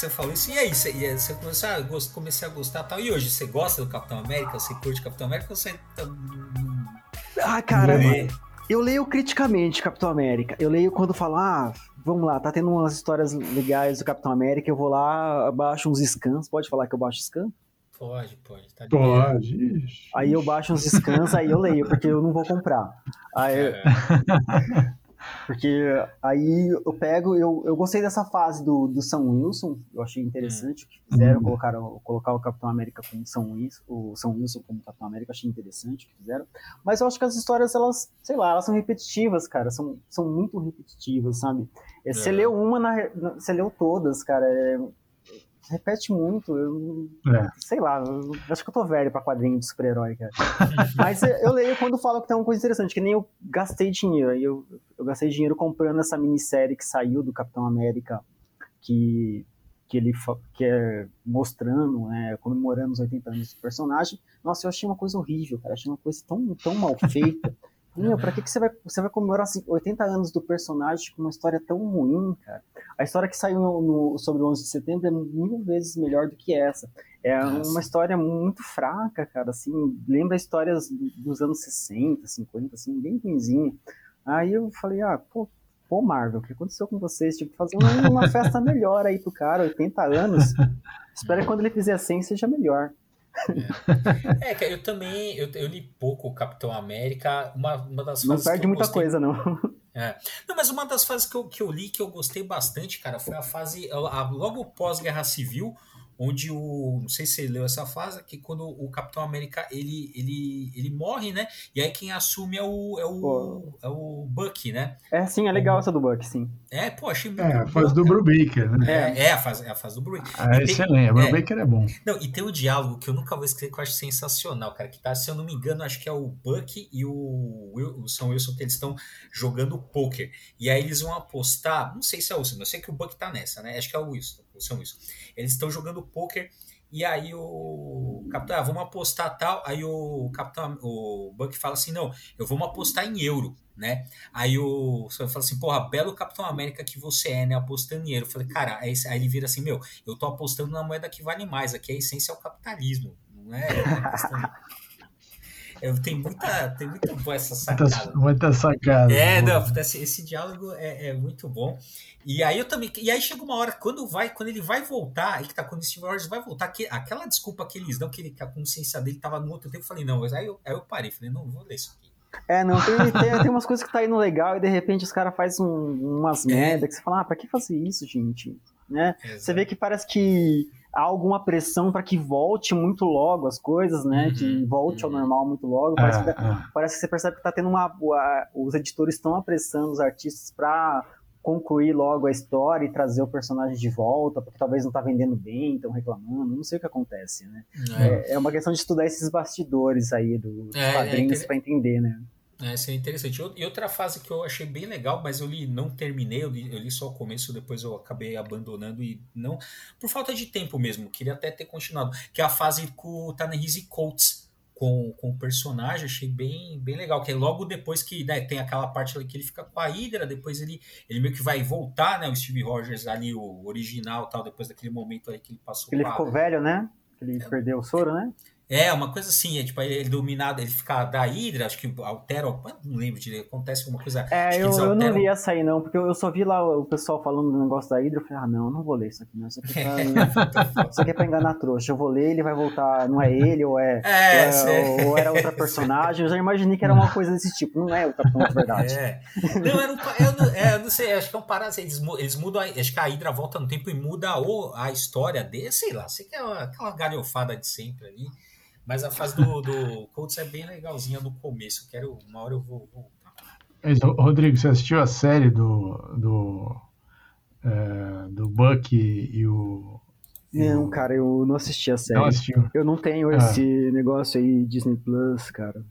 que você falou isso, e aí, você, e você começou a, comecei a gostar tal. E hoje, você gosta do Capitão América? Você curte Capitão América ou você. Tá ah, cara, eu leio criticamente Capitão América. Eu leio quando falar, ah, vamos lá, tá tendo umas histórias legais do Capitão América, eu vou lá, baixo uns scans. Pode falar que eu baixo scan? Pode, pode. Tá pode. Aí eu baixo uns scans, aí eu leio, porque eu não vou comprar. Aí, é. Porque aí eu pego, eu, eu gostei dessa fase do, do Sam Wilson, eu achei interessante o que fizeram, uhum. colocaram, colocar o Capitão América como Sam Wilson, o Sam Wilson como Capitão América, achei interessante o que fizeram. Mas eu acho que as histórias, elas, sei lá, elas são repetitivas, cara, são, são muito repetitivas, sabe? É. Você leu uma, na, você leu todas, cara, é, repete muito. Eu, é. Sei lá, eu, acho que eu tô velho pra quadrinho de super-herói, cara. Mas eu leio quando falo que tem uma coisa interessante, que nem eu gastei dinheiro. Eu, eu gastei dinheiro comprando essa minissérie que saiu do Capitão América, que, que ele que é mostrando, né, comemorando os 80 anos do personagem. Nossa, eu achei uma coisa horrível, cara. achei uma coisa tão, tão mal feita. Meu, pra que, que você vai, você vai comemorar assim, 80 anos do personagem com uma história tão ruim, cara? A história que saiu no, no, sobre o 11 de setembro é mil vezes melhor do que essa. É Nossa. uma história muito fraca, cara, assim, lembra histórias dos anos 60, 50, assim, bem ruimzinha. Aí eu falei, ah, pô, pô, Marvel, o que aconteceu com vocês? Tipo, fazer uma, uma festa melhor aí pro cara, 80 anos. Espero que quando ele fizer 100 seja melhor. É, é eu também eu, eu, li pouco o Capitão América. Uma, uma das Não perde muita gostei... coisa, não. É. Não, mas uma das fases que eu, que eu li que eu gostei bastante, cara, foi a fase. A, logo pós-guerra civil, onde o não sei se você leu essa fase que quando o Capitão América ele, ele, ele morre né? E aí quem assume é o é o, é o Buck né? É sim é legal o, essa do Buck sim. É pô achei muito é a fase do Brubaker né? É, é a fase é a fase do Brubaker. Ah, é excelente o Brubaker é, é, bom. Não e tem o diálogo que eu nunca vou esquecer que eu acho sensacional cara que tá se eu não me engano acho que é o Buck e o, o São Wilson que eles estão jogando poker. E aí eles vão apostar não sei se é o Wilson eu sei que o Buck tá nessa né? Acho que é o Wilson são isso. Eles estão jogando poker e aí o capitão, ah, vamos apostar tal. Aí o capitão, o Buck fala assim: não, eu vou apostar em euro, né? Aí o você fala assim: porra, belo Capitão América que você é, né? Apostando em euro. Eu falei, cara, aí, ele vira assim: meu, eu tô apostando na moeda que vale mais. Aqui a essência é o capitalismo, não é? Eu, tem muita, tem muito boa essa sacada. Muita, muita sacada. É, não, esse, esse diálogo é, é, muito bom. E aí eu também. E aí chega uma hora, quando vai, quando ele vai voltar, aí que tá, quando o Steve Rogers vai voltar, que, aquela desculpa que eles dão, que, ele, que a consciência dele tava no outro tempo, eu falei, não, aí eu, aí eu parei, falei, não, vou ler isso aqui. É, não, tem, tem, tem umas coisas que tá indo legal e de repente os caras fazem um, umas é. merda que você fala, ah, pra que fazer isso, gente? Né? Você vê que parece que há alguma pressão para que volte muito logo as coisas, né? Uhum, que volte uhum. ao normal muito logo. Parece, é, que, é. parece que você percebe que tá tendo uma. os editores estão apressando os artistas para concluir logo a história e trazer o personagem de volta, porque talvez não tá vendendo bem, estão reclamando, não sei o que acontece, né? É. é, é uma questão de estudar esses bastidores aí do, dos é, quadrinhos é, para entender, né? É, isso é interessante. E outra fase que eu achei bem legal, mas eu li, não terminei, eu li, eu li, só o começo, depois eu acabei abandonando e não. Por falta de tempo mesmo, queria até ter continuado. Que é a fase com o Tanehisi Coates, com, com o personagem, achei bem, bem legal. Que é logo depois que né, tem aquela parte ali que ele fica com a Hydra, depois ele, ele meio que vai voltar, né? O Steve Rogers ali, o original tal, depois daquele momento aí que ele passou. Ele ficou velho, né? Ele é, perdeu o soro, né? É, uma coisa assim, é tipo, ele, dominado, ele fica da Hydra, acho que altera, não lembro direito, acontece alguma coisa. É, eu, eu não li essa aí não, porque eu, só vi lá o pessoal falando do negócio da Hydra, eu falei, ah, não, eu não vou ler isso aqui, não. Isso aqui, é pra, isso aqui é pra enganar trouxa. Eu vou ler, ele vai voltar, não é ele, ou é, é ou, é, ou, era outra personagem. Eu já imaginei que era uma coisa desse tipo, não é o Capitão de verdade. É. Não, era um, eu, não, é, eu não sei, acho que é um parásito, eles, eles mudam, acho que a Hydra volta no tempo e muda ou a história dele, sei lá, sei que é aquela galhofada de sempre ali. Mas a fase do, do Colts é bem legalzinha no começo. Quero, uma hora eu vou voltar. Mas, Rodrigo, você assistiu a série do, do, é, do Buck e o. não, cara, eu não assisti a série. Não assistiu. Eu não tenho ah. esse negócio aí, Disney Plus, cara.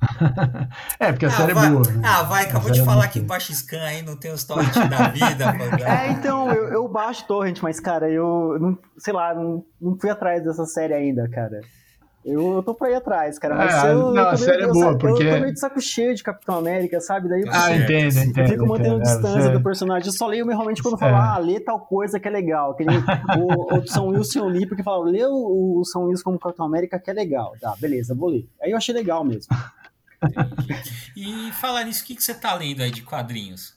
é, porque a ah, série é vai, é boa. Né? Ah, vai, acabou de é falar que baixa scan aí não tem os torrent da vida. é, então, eu, eu baixo torrent, mas, cara, eu não, sei lá, não, não fui atrás dessa série ainda, cara. Eu, eu tô pra ir atrás, cara. Mas é, eu, não, eu a série é boa, porque... Eu tô meio de saco cheio de Capitão América, sabe? Daí eu, ah, entendo, entendo. Eu fico mantendo entendo, distância é, do personagem. Eu só leio realmente quando falo, é. ah, lê tal coisa que é legal. Que nem o, o São Wilson eu li, porque falaram, lê o, o São Wilson como Capitão América que é legal. Tá, beleza, vou ler. Aí eu achei legal mesmo. e falar nisso, o que, que você tá lendo aí de quadrinhos?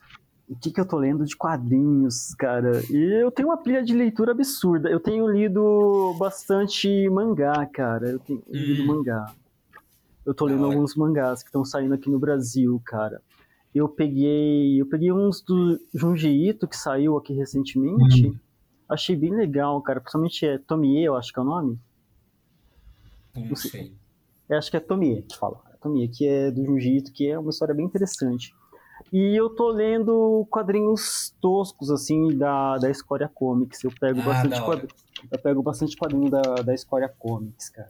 O que, que eu tô lendo de quadrinhos, cara? E eu tenho uma pilha de leitura absurda. Eu tenho lido bastante mangá, cara. Eu tenho hum. lido mangá. Eu tô lendo alguns mangás que estão saindo aqui no Brasil, cara. Eu peguei, eu peguei uns do Junji Ito que saiu aqui recentemente. Hum. Achei bem legal, cara. Principalmente é Tomie, eu acho que é o nome. Não sei. Eu acho que é Tomie que fala. Tomie, que é do Junji Ito, que é uma história bem interessante. E eu tô lendo quadrinhos toscos, assim, da, da Escória Comics. Eu pego, ah, bastante quadrinho, eu pego bastante quadrinho da, da Escória Comics, cara.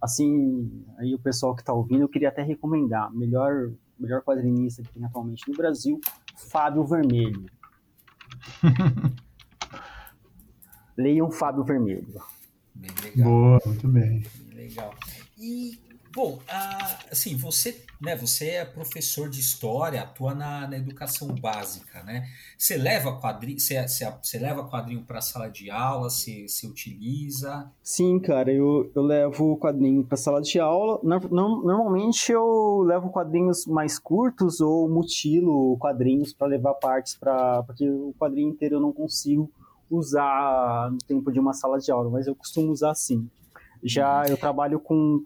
Assim, aí o pessoal que tá ouvindo, eu queria até recomendar. Melhor, melhor quadrinista que tem atualmente no Brasil, Fábio Vermelho. Leiam Fábio Vermelho. Bem legal. Boa, muito bem. bem legal. E Bom, assim, você, né, você é professor de história, atua na, na educação básica, né? Você leva quadrinho, você, você, você leva quadrinho para a sala de aula, você, você utiliza? Sim, cara, eu, eu levo quadrinho para a sala de aula. normalmente eu levo quadrinhos mais curtos ou mutilo quadrinhos para levar partes para porque o quadrinho inteiro eu não consigo usar no tempo de uma sala de aula, mas eu costumo usar sim. Já eu trabalho com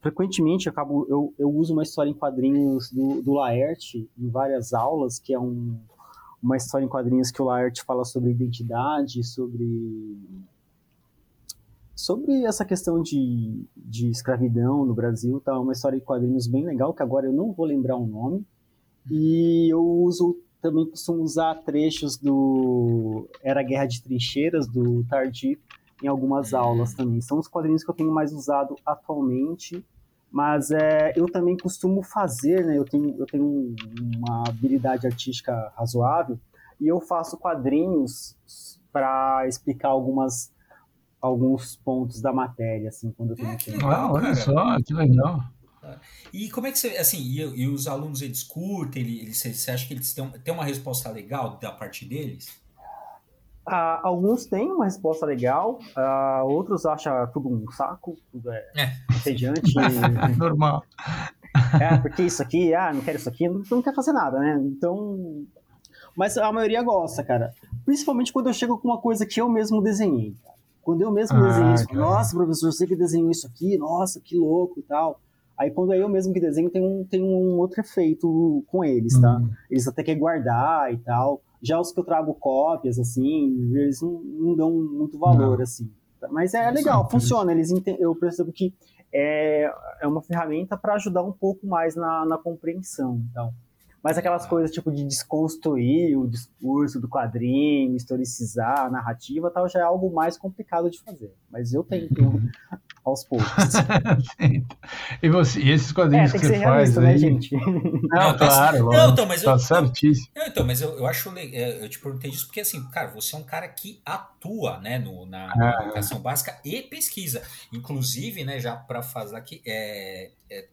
frequentemente eu, acabo, eu, eu uso uma história em quadrinhos do, do Laerte em várias aulas, que é um, uma história em quadrinhos que o Laerte fala sobre identidade, sobre sobre essa questão de, de escravidão no Brasil, tá uma história em quadrinhos bem legal, que agora eu não vou lembrar o nome. E eu uso também costumo usar trechos do Era Guerra de Trincheiras do Tardi em algumas aulas também. São os quadrinhos que eu tenho mais usado atualmente, mas é, eu também costumo fazer, né? Eu tenho, eu tenho uma habilidade artística razoável e eu faço quadrinhos para explicar algumas alguns pontos da matéria, assim, quando eu tenho é, que tempo. Legal, olha só, que legal. E como é que você, assim, e, e os alunos eles curtem, eles, você acha que eles têm, têm uma resposta legal da parte deles? Uh, alguns têm uma resposta legal, uh, outros acham tudo um saco, tudo é, é. entediante. Normal. É, porque isso aqui, ah, não quero isso aqui, não, não quer fazer nada, né? Então. Mas a maioria gosta, cara. Principalmente quando eu chego com uma coisa que eu mesmo desenhei. Quando eu mesmo ah, desenhei isso, nossa, professor, você que desenhou isso aqui, nossa, que louco e tal. Aí quando é eu mesmo que desenho, tem um, tem um outro efeito com eles, tá? Hum. Eles até querem guardar e tal. Já os que eu trago cópias, assim, eles não, não dão muito valor, não. assim. Mas é legal, funciona. Eles eu percebo que é, é uma ferramenta para ajudar um pouco mais na, na compreensão. Então. Mas aquelas coisas tipo de desconstruir o discurso do quadrinho, historicizar a narrativa tal, já é algo mais complicado de fazer. Mas eu tento uhum. Aos poucos. e, você, e esses quadrinhos é, que, que você faz né, aí... né, gente? Não, claro, não, então, mas tá eu, certíssimo. Não, então, mas eu, eu acho é, eu te perguntei isso porque assim, cara, você é um cara que atua, né, no, na, na educação básica e pesquisa. Inclusive, né, já para fazer aqui, é, é,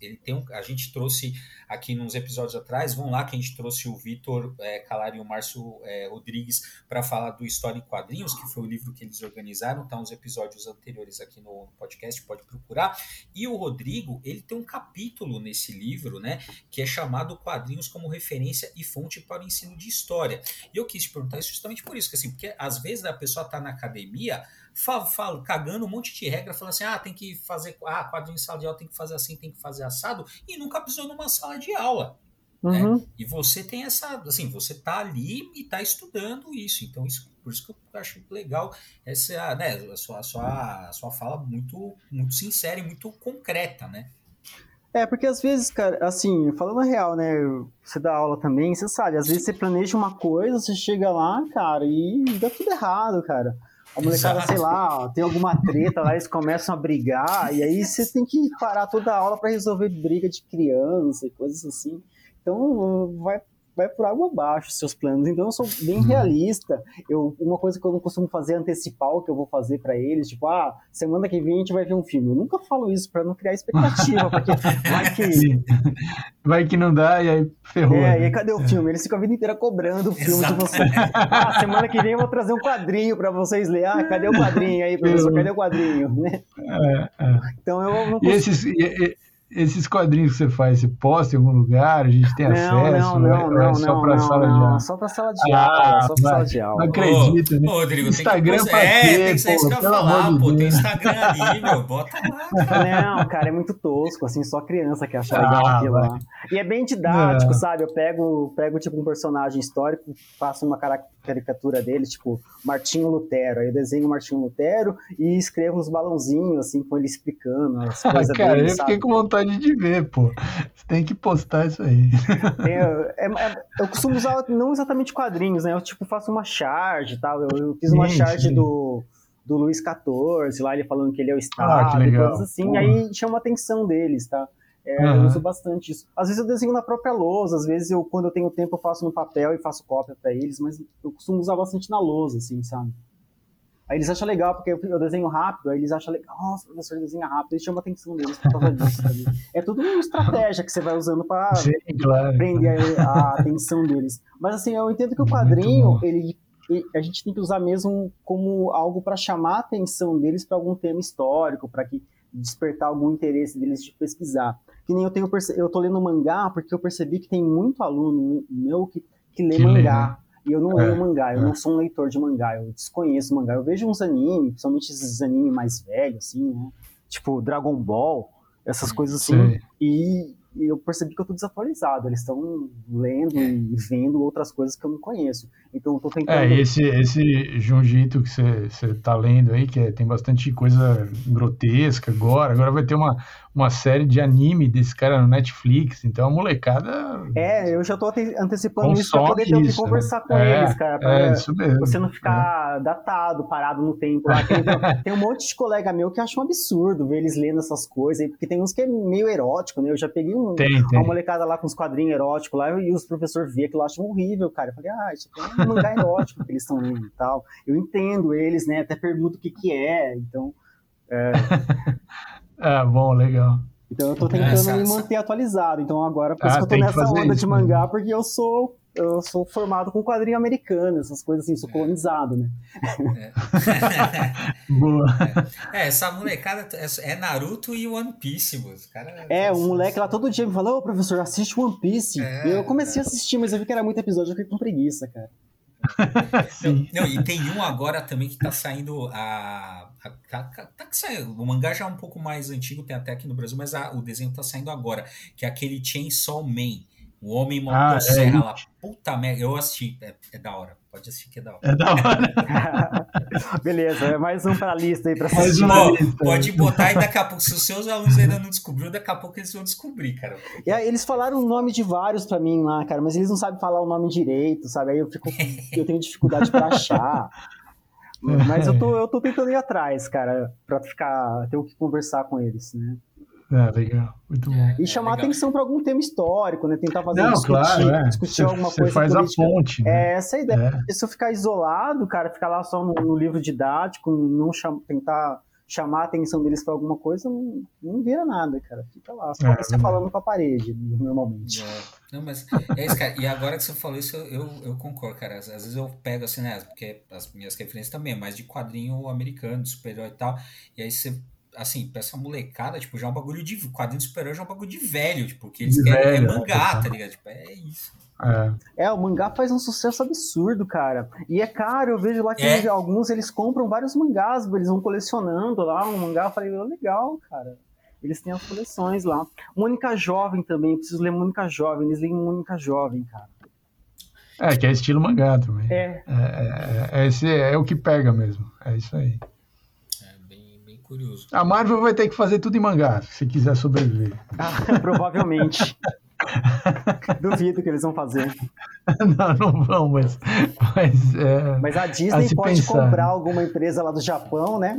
ele tem um, a gente trouxe aqui nos episódios atrás, vão lá que a gente trouxe o Vitor é, e o Márcio é, Rodrigues para falar do História em Quadrinhos, que foi o livro que eles organizaram, tá uns episódios anteriores aqui no, no podcast, pode procurar. E o Rodrigo, ele tem um capítulo nesse livro, né, que é chamado Quadrinhos como referência e fonte para o ensino de história. E eu quis te perguntar isso justamente por isso, que assim, porque às vezes a pessoa está na academia, falo, falo, cagando um monte de regra, falando assim, ah, tem que fazer, ah, quadrinho em sala de aula tem que fazer assim, tem que fazer assado, e nunca pisou numa sala de aula. Né? Uhum. Né? E você tem essa, assim, você tá ali e tá estudando isso, então isso, por isso que eu acho legal essa, né, a sua, a sua, a sua fala muito, muito sincera e muito concreta, né? É, porque às vezes, cara, assim, falando real, né? Você dá aula também, você sabe, às vezes você planeja uma coisa, você chega lá, cara, e dá tudo errado, cara. A molecada, sei lá, tem alguma treta lá, eles começam a brigar, e aí você tem que parar toda a aula para resolver briga de criança e coisas assim. Então vai, vai por água abaixo seus planos. Então eu sou bem uhum. realista. Eu, uma coisa que eu não costumo fazer é antecipar o que eu vou fazer para eles. Tipo, ah, semana que vem a gente vai ver um filme. Eu nunca falo isso para não criar expectativa, porque vai que. Vai que não dá e aí ferrou. É, né? e aí cadê o filme? Eles ficam a vida inteira cobrando o filme Exato. de você. Ah, semana que vem eu vou trazer um quadrinho para vocês lerem. Ah, cadê o quadrinho aí, professor? Cadê o quadrinho? Né? É, é. Então eu não consigo. E esses, e, esses quadrinhos que você faz, você posta em algum lugar, a gente tem não, acesso? Não, não, não, é só para sala de aula? Só para sala de aula, só para sala de aula. Não acredito, ô, né? Ô, Rodrigo, Instagram tem que, pra é, quê, tem que ser isso que eu falar, pô, tem Instagram ali, meu, bota lá. Não, cara, é muito tosco, assim, só criança que acha legal ah, aquilo lá. E é bem didático, sabe? Eu pego, pego, tipo, um personagem histórico, faço uma caricatura dele, tipo, Martinho Lutero, aí eu desenho o Martinho Lutero e escrevo uns balãozinhos, assim, com ele explicando as coisas cara, dele, eu fiquei com vontade de ver, pô. Você tem que postar isso aí. É, é, é, eu costumo usar não exatamente quadrinhos, né? Eu tipo faço uma charge e tal. Eu, eu, fiz uma sim, charge sim. do do Luiz XIV, lá ele falando que ele é o Estado, ah, coisas assim, aí chama a atenção deles, tá? É, uhum. Eu uso bastante isso. Às vezes eu desenho na própria lousa, às vezes eu, quando eu tenho tempo, eu faço no papel e faço cópia para eles, mas eu costumo usar bastante na lousa, assim, sabe? Aí eles acham legal, porque eu desenho rápido, aí eles acham legal, nossa, o professor desenha rápido, eles chamam a atenção deles por causa disso. É tudo uma estratégia que você vai usando para claro. prender a, a, atenção deles. Mas assim, eu entendo que o quadrinho, ele, a gente tem que usar mesmo como algo para chamar a atenção deles para algum tema histórico, para que despertar algum interesse deles de pesquisar. Que nem eu tenho, eu tô lendo mangá porque eu percebi que tem muito aluno meu que, que lê que mangá. Lê, né? E eu não é, leio mangá, eu é. não sou um leitor de mangá, eu desconheço mangá. Eu vejo uns animes, principalmente esses animes mais velhos, assim, né? Tipo Dragon Ball, essas coisas assim. Sim. E e eu percebi que eu tô desatualizado. Eles estão lendo e vendo outras coisas que eu não conheço. Então eu tô tentando. É, esse, esse Junjito que você tá lendo aí, que é, tem bastante coisa grotesca agora. Agora vai ter uma, uma série de anime desse cara no Netflix. Então a molecada. É, eu já tô antecipando isso pra poder ter o que né? conversar né? com é, eles, cara. Pra é, isso mesmo, você não ficar é. datado, parado no tempo. Lá. Tem, tem, um monte de colega meu que acha um absurdo ver eles lendo essas coisas aí, porque tem uns que é meio erótico, né? Eu já peguei um, tem, tem. uma molecada lá com os quadrinhos eróticos lá e os professores que eu acho horrível, cara. Eu falei, ah, isso aqui é um mangá erótico que eles estão lendo e tal. Eu entendo eles, né? Até pergunto o que que é, então... É... é, bom, legal. Então eu tô tentando essa, me manter essa... atualizado. Então agora, por isso ah, que eu tô nessa onda isso, de mangá, né? porque eu sou eu sou formado com quadrinho americano, essas coisas assim, sou colonizado, né? É. Boa. É, essa molecada é, é Naruto e One Piece, os cara. É, um moleque lá todo dia me falou, ô professor, assiste One Piece. É, eu comecei a assistir, mas eu vi que era muito episódio, eu fiquei com preguiça, cara. não, e tem um agora também que tá saindo a. a tá, tá que saindo, o mangá já é um pouco mais antigo, tem até aqui no Brasil, mas a, o desenho tá saindo agora, que é aquele Chainsaw Man O Homem Motosserra ah, é, lá. Puta merda, eu assisti. É, é, da hora. Pode assistir que é da hora. É da hora. Beleza, é mais um pra lista aí pra assistir. Pô, pode botar aí daqui a pouco. Se os seus alunos ainda não descobriram, daqui a pouco eles vão descobrir, cara. E aí, eles falaram o nome de vários pra mim lá, cara, mas eles não sabem falar o nome direito, sabe? Aí eu fico. eu tenho dificuldade pra achar. Mas eu tô, eu tô tentando ir atrás, cara, pra ficar. ter o que conversar com eles, né? É, legal. Muito bom. E chamar é atenção para algum tema histórico, né? Tentar fazer Não, discutir, claro, é. discutir você, alguma você coisa. faz política. a ponte. Né? É essa a ideia. É. Se eu ficar isolado, cara, ficar lá só no, no livro didático, não cham, tentar chamar a atenção deles para alguma coisa, não, não vira nada, cara. Fica lá, só é, você falando com a parede, normalmente. É. Não, mas é isso, cara. E agora que você falou isso, eu, eu, eu, concordo, cara. Às vezes eu pego assim, né? Porque as minhas referências também, é mais de quadrinho americano, de super-herói e tal. E aí você assim, pra essa molecada, tipo, já é um bagulho de. Quadrinho de super já é um bagulho de velho, tipo, que eles de querem velho, é mangá, tá ligado? Tipo, é isso. É. é. o mangá faz um sucesso absurdo, cara. E é caro, eu vejo lá que é. alguns eles compram vários mangás, eles vão colecionando lá um mangá. Eu falei, legal, cara. Eles têm as coleções lá. Mônica Jovem também, eu preciso ler Mônica Jovem, eles leem Mônica Jovem, cara. É, que é estilo mangá também. É. É, é, é, esse é o que pega mesmo. É isso aí curioso. A Marvel vai ter que fazer tudo em mangá, se quiser sobreviver. Ah, provavelmente. Duvido que eles vão fazer. Não, não vão, mas. Mas, é, mas a Disney a pode pensar. comprar alguma empresa lá do Japão, né?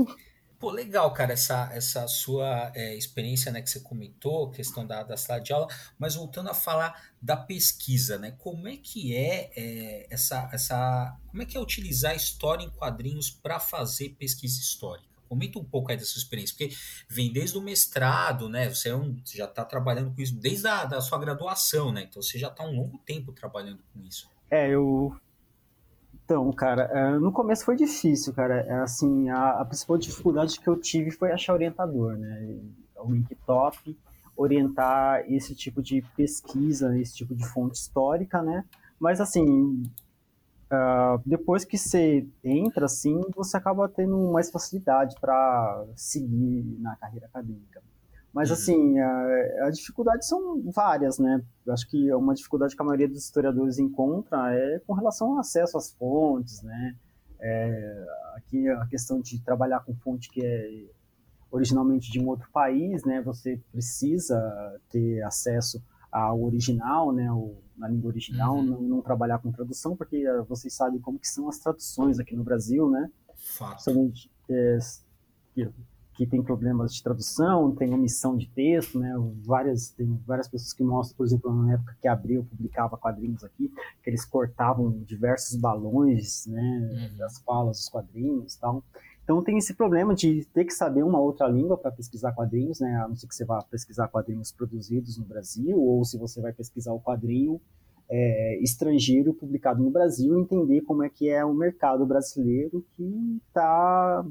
Pô, legal, cara, essa, essa sua é, experiência né, que você comentou, questão da, da sala de aula, mas voltando a falar da pesquisa, né? Como é que é, é essa, essa. Como é que é utilizar história em quadrinhos para fazer pesquisa histórica? Comenta um pouco aí da sua experiência, porque vem desde o mestrado, né? Você é um, já está trabalhando com isso desde a da sua graduação, né? Então você já está um longo tempo trabalhando com isso. É, eu. Então, cara, é, no começo foi difícil, cara. É, assim, a, a principal dificuldade que eu tive foi achar orientador, né? Alguém que top orientar esse tipo de pesquisa, esse tipo de fonte histórica, né? Mas assim, Uh, depois que você entra, assim, você acaba tendo mais facilidade para seguir na carreira acadêmica. Mas, uhum. assim, a, a dificuldades são várias, né? Eu acho que uma dificuldade que a maioria dos historiadores encontra é com relação ao acesso às fontes, né? É, aqui a questão de trabalhar com fonte que é originalmente de um outro país, né? Você precisa ter acesso ao original, né? O, na língua original, uhum. não, não, trabalhar com tradução, porque uh, vocês sabem como que são as traduções aqui no Brasil, né? Fato. É, que, que, tem problemas de tradução, tem omissão de texto, né? Várias, tem várias pessoas que mostram, por exemplo, na época que Abril publicava quadrinhos aqui, que eles cortavam diversos balões, né? Uhum. Das falas dos quadrinhos e tal. Então tem esse problema de ter que saber uma outra língua para pesquisar quadrinhos, né? A não ser que você vá pesquisar quadrinhos produzidos no Brasil, ou se você vai pesquisar o quadrinho é, estrangeiro publicado no Brasil, entender como é que é o mercado brasileiro que está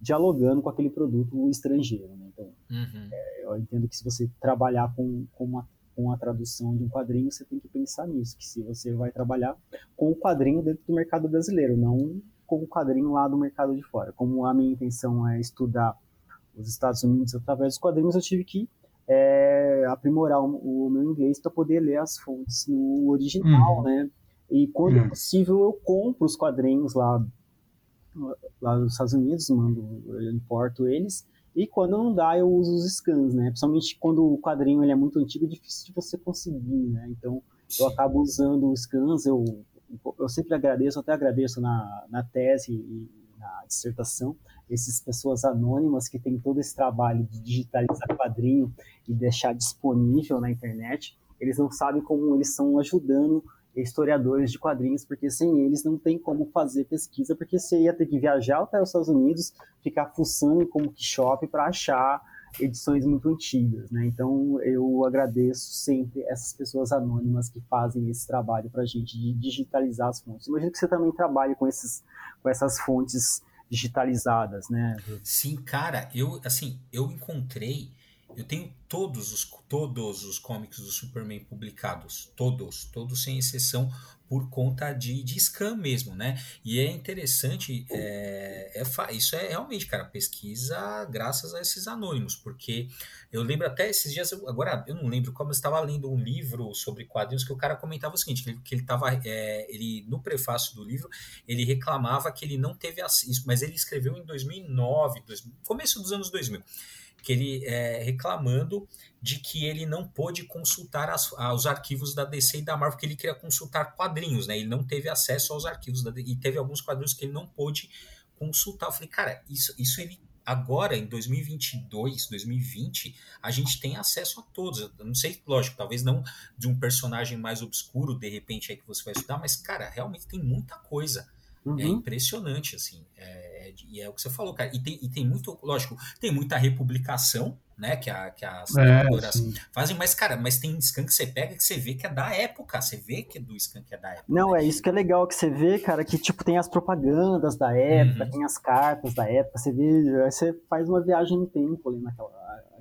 dialogando com aquele produto estrangeiro. Né? Então, uhum. é, eu entendo que se você trabalhar com, com, uma, com a tradução de um quadrinho, você tem que pensar nisso, que se você vai trabalhar com o quadrinho dentro do mercado brasileiro, não com o quadrinho lá do mercado de fora. Como a minha intenção é estudar os Estados Unidos através dos quadrinhos, eu tive que é, aprimorar o, o, meu inglês para poder ler as fontes no original, uhum. né? E quando uhum. possível eu compro os quadrinhos lá, lá nos Estados Unidos, mando, eu importo eles. E quando não dá, eu uso os scans, né? Principalmente quando o quadrinho ele é muito antigo, é difícil de você conseguir, né? Então eu acabo usando os scans, eu eu sempre agradeço, até agradeço na, na tese e na dissertação, essas pessoas anônimas que têm todo esse trabalho de digitalizar quadrinho e deixar disponível na internet, eles não sabem como eles estão ajudando historiadores de quadrinhos, porque sem eles não tem como fazer pesquisa, porque você ia ter que viajar até os Estados Unidos, ficar fuçando como que shop para achar edições muito antigas, né? Então eu agradeço sempre essas pessoas anônimas que fazem esse trabalho para a gente de digitalizar as fontes. Imagino que você também trabalhe com, esses, com essas fontes digitalizadas, né? Sim, cara, eu assim eu encontrei eu tenho todos os, todos os cómics do Superman publicados. Todos, todos sem exceção, por conta de, de scan mesmo, né? E é interessante, é, é, isso é realmente, cara, pesquisa graças a esses anônimos, porque eu lembro até esses dias, agora eu não lembro como eu estava lendo um livro sobre quadrinhos que o cara comentava o seguinte, que ele, que ele tava, é, ele, no prefácio do livro, ele reclamava que ele não teve acesso, mas ele escreveu em 2009, 2000, começo dos anos 2000, que ele é, reclamando de que ele não pôde consultar as, os arquivos da DC e da Marvel, porque ele queria consultar quadrinhos, né? Ele não teve acesso aos arquivos da e teve alguns quadrinhos que ele não pôde consultar. Eu falei, cara, isso, isso ele agora em 2022, 2020, a gente tem acesso a todos. Eu não sei, lógico, talvez não de um personagem mais obscuro, de repente aí que você vai estudar, mas cara, realmente tem muita coisa. É uhum. É impressionante, assim. É, e é, o que você falou, cara. E tem, e tem muito, lógico, tem muita republicação, né? Que, a, que as é, fazem, mas, cara, mas tem scan que você pega que você vê que é da época. Você vê que é do scan que é da época. Não, né? é isso que é legal que você vê, cara, que tipo, tem as propagandas da época, uhum. tem as cartas da época, você vê, aí você faz uma viagem no tempo ali naquela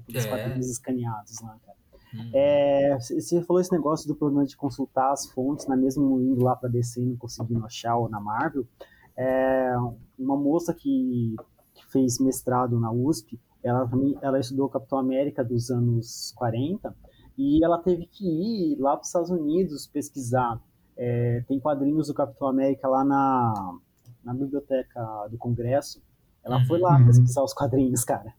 aqueles é. quadrinhos escaneados lá, cara. Uhum. É, você falou esse negócio do problema de consultar as fontes, na né, mesmo indo lá para DC e não conseguindo achar ou na Marvel. É, uma moça que, que, fez mestrado na USP, ela ela estudou Capitão América dos anos 40 e ela teve que ir lá para os Estados Unidos pesquisar. É, tem quadrinhos do Capitão América lá na, na biblioteca do Congresso. Ela foi lá uhum. pesquisar os quadrinhos, cara.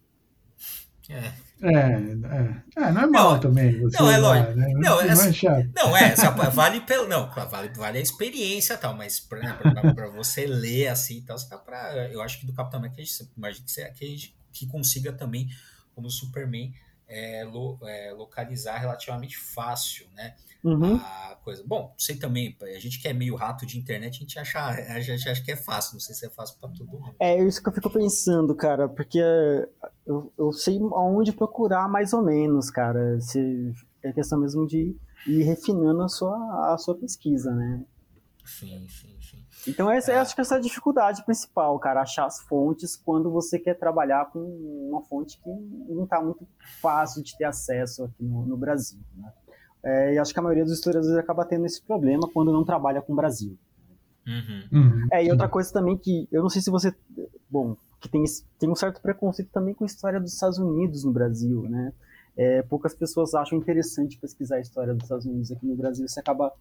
É. É, é, é, não é mal não, também. não, é lógico. Né? Não, não, é, assim, não, é vale pelo. Não, vale, vale a experiência tal, mas para você ler assim e tal, você tá pra, eu acho que do Capitão América, imagina que, você, que, que consiga também, como Superman, é, lo, é, localizar relativamente fácil, né? Uhum. A coisa. Bom, sei também, a gente que é meio rato de internet, a gente acha, a gente acha que é fácil, não sei se é fácil para todo mundo. É isso que eu fico pensando, cara, porque eu, eu sei aonde procurar mais ou menos, cara. Se, é questão mesmo de ir refinando a sua, a sua pesquisa, né? Sim, sim, sim. Então essa, é. acho que essa é a dificuldade principal, cara, achar as fontes quando você quer trabalhar com uma fonte que não está muito fácil de ter acesso aqui no, no Brasil, né? É, e acho que a maioria dos historiadores acaba tendo esse problema quando não trabalha com o Brasil. Uhum. Uhum. É, e outra coisa também que eu não sei se você, bom, que tem, tem um certo preconceito também com a história dos Estados Unidos no Brasil, né? É, poucas pessoas acham interessante pesquisar a história dos Estados Unidos aqui no Brasil. Você acaba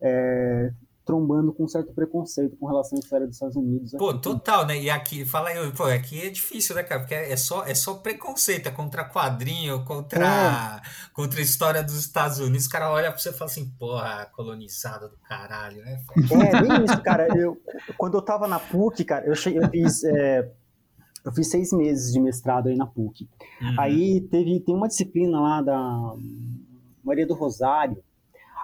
é, trombando com um certo preconceito com relação à história dos Estados Unidos. Pô, total, né? E aqui, fala aí, pô, aqui é difícil, né, cara? Porque é só, é só preconceito, é contra quadrinho, contra, é. contra a história dos Estados Unidos. O cara olha pra você e fala assim, porra, colonizada do caralho, né? É, bem isso, cara. Eu, quando eu tava na PUC, cara, eu, cheguei, eu fiz. É, eu fiz seis meses de mestrado aí na PUC. Uhum. Aí teve, tem uma disciplina lá da Maria do Rosário,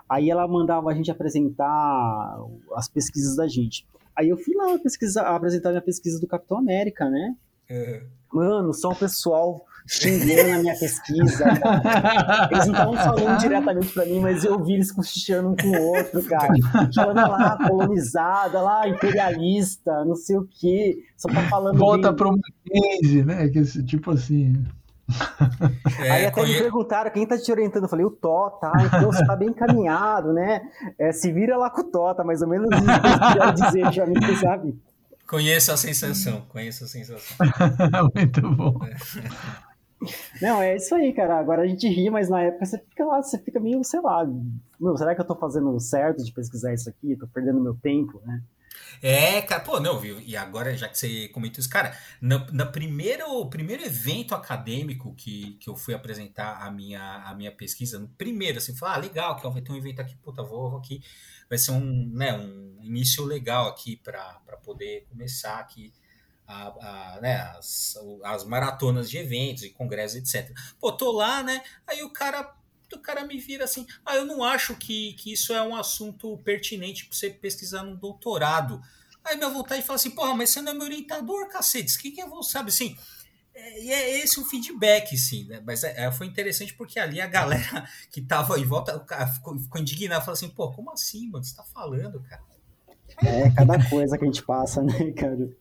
Aí ela mandava a gente apresentar as pesquisas da gente. Aí eu fui lá pesquisar, apresentar minha pesquisa do Capitão América, né? Uhum. Mano, só o pessoal xingando a minha pesquisa. Cara. Eles não estavam falando diretamente pra mim, mas eu vi eles cochichando um com o outro, cara. Falando lá, colonizada, lá, imperialista, não sei o quê. Só tá falando. Volta bem... pro Mackenzie, né? Que, tipo assim. É, Aí até me perguntaram quem tá te orientando. Eu falei, o Tota, então você tá bem encaminhado, né? É, se vira lá com o Tota, mais ou menos isso que eu dizer, já me sabe? Conheço a sensação, conheço a sensação. Muito bom. Não, é isso aí, cara. Agora a gente ri, mas na época você fica lá, você fica meio, sei lá, meu, será que eu tô fazendo certo de pesquisar isso aqui? Tô perdendo meu tempo, né? É, cara, pô, não, viu? E agora, já que você comentou isso, cara, na, na primeiro, primeiro evento acadêmico que, que eu fui apresentar a minha, a minha pesquisa, no primeiro, assim, falar, ah, legal, que vai ter um evento aqui, puta, vou, vou aqui, vai ser um, né, um início legal aqui para poder começar aqui a, a, né, as, as maratonas de eventos e congressos, etc. Pô, tô lá, né? Aí o cara o cara me vira assim, ah, eu não acho que, que isso é um assunto pertinente para você pesquisar no doutorado. Aí minha vontade de falar assim, porra, mas você não é meu orientador, cacete, o que, que eu vou, sabe, assim... É, e é esse o feedback, sim, né? Mas é, é foi interessante porque ali a galera que tava em volta ficou, ficou indignada, falou assim, pô, como assim, mano? Você tá falando, cara? É, cada coisa que a gente passa, né, cara?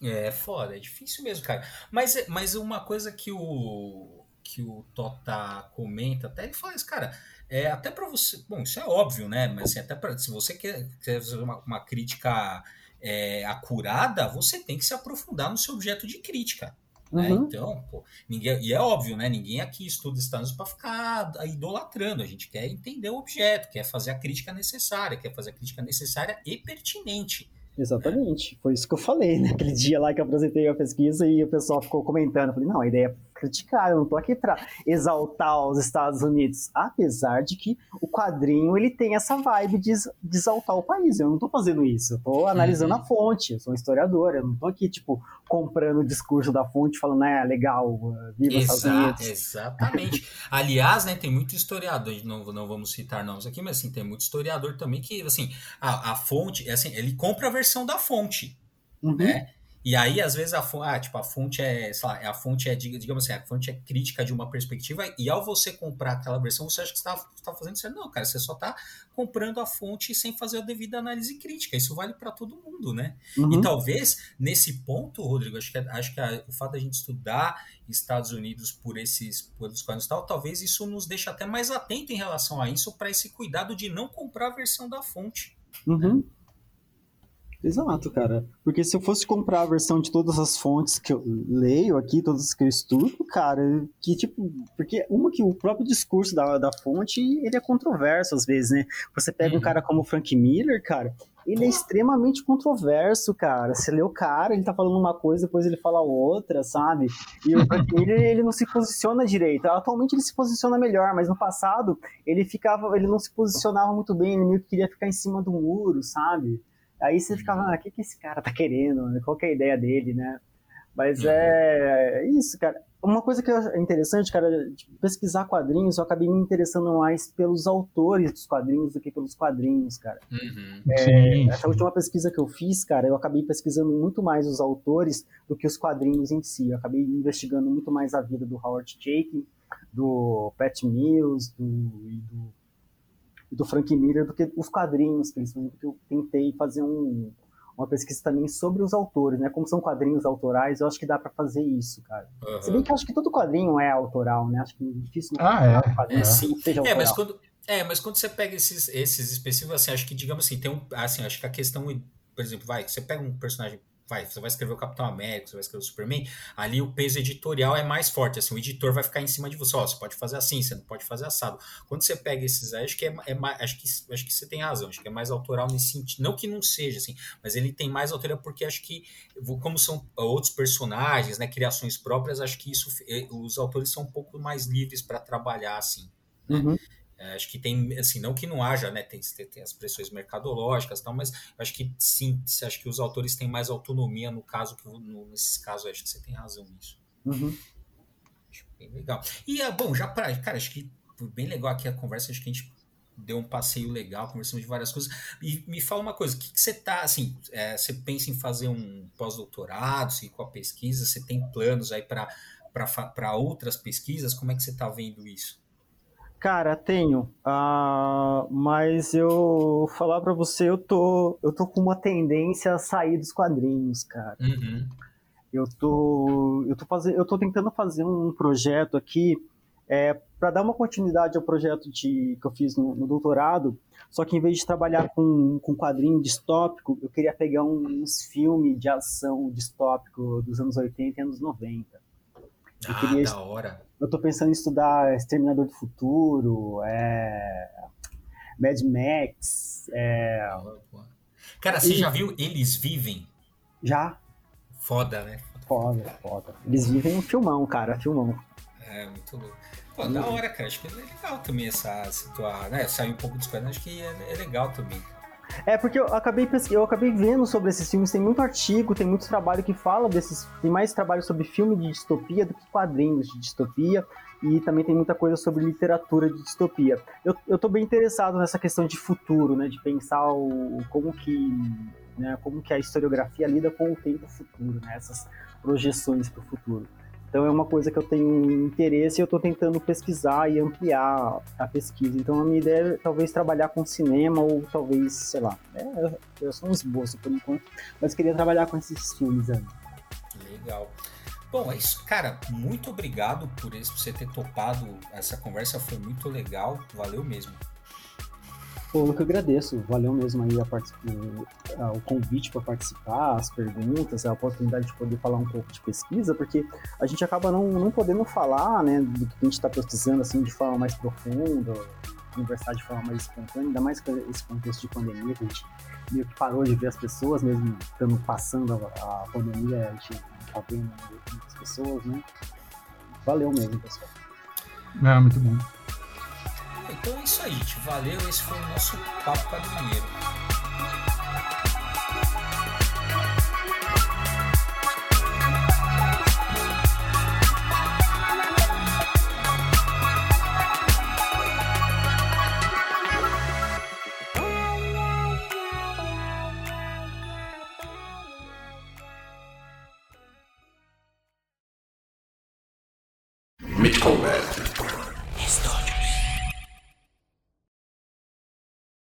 É foda, é difícil mesmo, cara. Mas, mas uma coisa que o, que o Tota comenta, até ele fala isso, cara, é até para você, bom, isso é óbvio, né? Mas assim, até para se você quer, quer fazer uma, uma crítica é, acurada, você tem que se aprofundar no seu objeto de crítica. Né? Uhum. Então, pô, ninguém, e é óbvio, né? Ninguém aqui estuda Estados para ficar idolatrando. A gente quer entender o objeto, quer fazer a crítica necessária, quer fazer a crítica necessária e pertinente. Exatamente. Foi isso que eu falei, né? Aquele dia lá que eu apresentei a pesquisa e o pessoal ficou comentando. Eu falei, não, a ideia é criticar, eu não tô aqui para exaltar os Estados Unidos, apesar de que o quadrinho ele tem essa vibe de, de exaltar o país. Eu não tô fazendo isso, eu tô analisando uhum. a fonte, eu sou um historiador, eu não tô aqui, tipo, comprando o discurso da fonte falando, é legal, viva Exa Estados Unidos. Exatamente. Aliás, né, tem muito historiador, não, não vamos citar nomes aqui, mas assim, tem muito historiador também que, assim, a, a fonte, assim, ele compra a versão da fonte, uhum. né? E aí, às vezes, a, ah, tipo, a fonte é, lá, a fonte é, digamos assim, a fonte é crítica de uma perspectiva, e ao você comprar aquela versão, você acha que está tá fazendo certo. Não, cara, você só está comprando a fonte sem fazer a devida análise crítica. Isso vale para todo mundo, né? Uhum. E talvez, nesse ponto, Rodrigo, acho que, acho que a, o fato da gente estudar Estados Unidos por esses por e tal, talvez isso nos deixe até mais atento em relação a isso, para esse cuidado de não comprar a versão da fonte. Uhum. Né? Exato, cara. Porque se eu fosse comprar a versão de todas as fontes que eu leio aqui, todas que eu estudo, cara, que tipo. Porque uma que o próprio discurso da, da fonte, ele é controverso às vezes, né? Você pega uhum. um cara como o Frank Miller, cara, ele é extremamente controverso, cara. Você lê o cara, ele tá falando uma coisa, depois ele fala outra, sabe? E o Frank Miller, ele não se posiciona direito. Atualmente ele se posiciona melhor, mas no passado ele ficava, ele não se posicionava muito bem, ele meio que queria ficar em cima do muro, sabe? Aí você ficava, ah, o que, que esse cara tá querendo? Qual que é a ideia dele, né? Mas uhum. é, é isso, cara. Uma coisa que é interessante, cara, de pesquisar quadrinhos, eu acabei me interessando mais pelos autores dos quadrinhos do que pelos quadrinhos, cara. Uhum. É, sim, essa sim. última pesquisa que eu fiz, cara, eu acabei pesquisando muito mais os autores do que os quadrinhos em si. Eu acabei investigando muito mais a vida do Howard Chaykin, do Pat Mills, do, do e do Frank Miller do que os quadrinhos que eles faziam, porque eu tentei fazer um, uma pesquisa também sobre os autores, né? Como são quadrinhos autorais, eu acho que dá para fazer isso, cara. Uhum. Se bem que eu acho que todo quadrinho é autoral, né? Acho que é difícil ah, é. quadrinho é. Sim. seja autoral. É, mas quando, é, mas quando você pega esses, esses específicos, assim, acho que, digamos assim, tem um. Assim, acho que a questão, por exemplo, vai, você pega um personagem vai, você vai escrever o Capitão América, você vai escrever o Superman, ali o peso editorial é mais forte, assim, o editor vai ficar em cima de você, ó, você pode fazer assim, você não pode fazer assado. Quando você pega esses aí, acho que é, é mais, acho que, acho que você tem razão, acho que é mais autoral nesse sentido, não que não seja, assim, mas ele tem mais autoria porque acho que, como são outros personagens, né, criações próprias, acho que isso, eh, os autores são um pouco mais livres para trabalhar, assim, né? Uhum. É, acho que tem, assim, não que não haja, né? Tem, tem as pressões mercadológicas e tal, mas acho que sim, acho que os autores têm mais autonomia no caso, que no, nesses casos, acho que você tem razão nisso. Uhum. Acho bem legal. E, ah, bom, já para, cara, acho que foi bem legal aqui a conversa, acho que a gente deu um passeio legal, conversamos de várias coisas. E me fala uma coisa, o que, que você tá, assim, é, você pensa em fazer um pós-doutorado, seguir com a pesquisa, você tem planos aí para outras pesquisas? Como é que você está vendo isso? Cara, tenho. Uh, mas eu falar para você, eu tô, eu tô com uma tendência a sair dos quadrinhos, cara. Uhum. Eu tô, eu tô fazendo, eu tô tentando fazer um projeto aqui é, para dar uma continuidade ao projeto de, que eu fiz no, no, doutorado. Só que em vez de trabalhar com, com quadrinho distópico, eu queria pegar uns filmes de ação distópico dos anos 80 e anos 90. Eu ah, queria, da hora eu tô pensando em estudar Exterminador do Futuro, é, Mad Max. É... Cara, você e... já viu Eles Vivem? Já. Foda, né? Foda, foda. Eles vivem um filmão, cara, filmão. É, muito louco. Pô, da hora, cara. Acho que é legal também essa situação, né? Sair um pouco dos quadrinhos, acho que é, é legal também. É, porque eu acabei, eu acabei vendo sobre esses filmes, tem muito artigo, tem muito trabalho que fala desses. Tem mais trabalho sobre filme de distopia do que quadrinhos de distopia. E também tem muita coisa sobre literatura de distopia. Eu, eu tô bem interessado nessa questão de futuro, né? De pensar o, como que. Né, como que a historiografia lida com o tempo futuro, né? Essas projeções para o futuro. Então é uma coisa que eu tenho interesse e eu estou tentando pesquisar e ampliar a pesquisa. Então a minha ideia é talvez trabalhar com cinema ou talvez, sei lá, é, eu sou um esboço por enquanto, mas queria trabalhar com esses filmes aí. Legal. Bom, é isso, cara. Muito obrigado por, esse, por você ter topado essa conversa, foi muito legal. Valeu mesmo. Pô, eu que agradeço. Valeu mesmo aí a o convite para participar, as perguntas, a oportunidade de poder falar um pouco de pesquisa, porque a gente acaba não, não podendo falar né, do que a gente está pesquisando assim, de forma mais profunda, conversar de forma mais espontânea, ainda mais com esse contexto de pandemia, que a gente meio que parou de ver as pessoas, mesmo estando passando a, a pandemia, a gente está vendo muitas pessoas, né? Valeu mesmo, pessoal. É, muito bom. Então é isso aí, gente. Valeu. Esse foi o nosso Papo Caminheiro.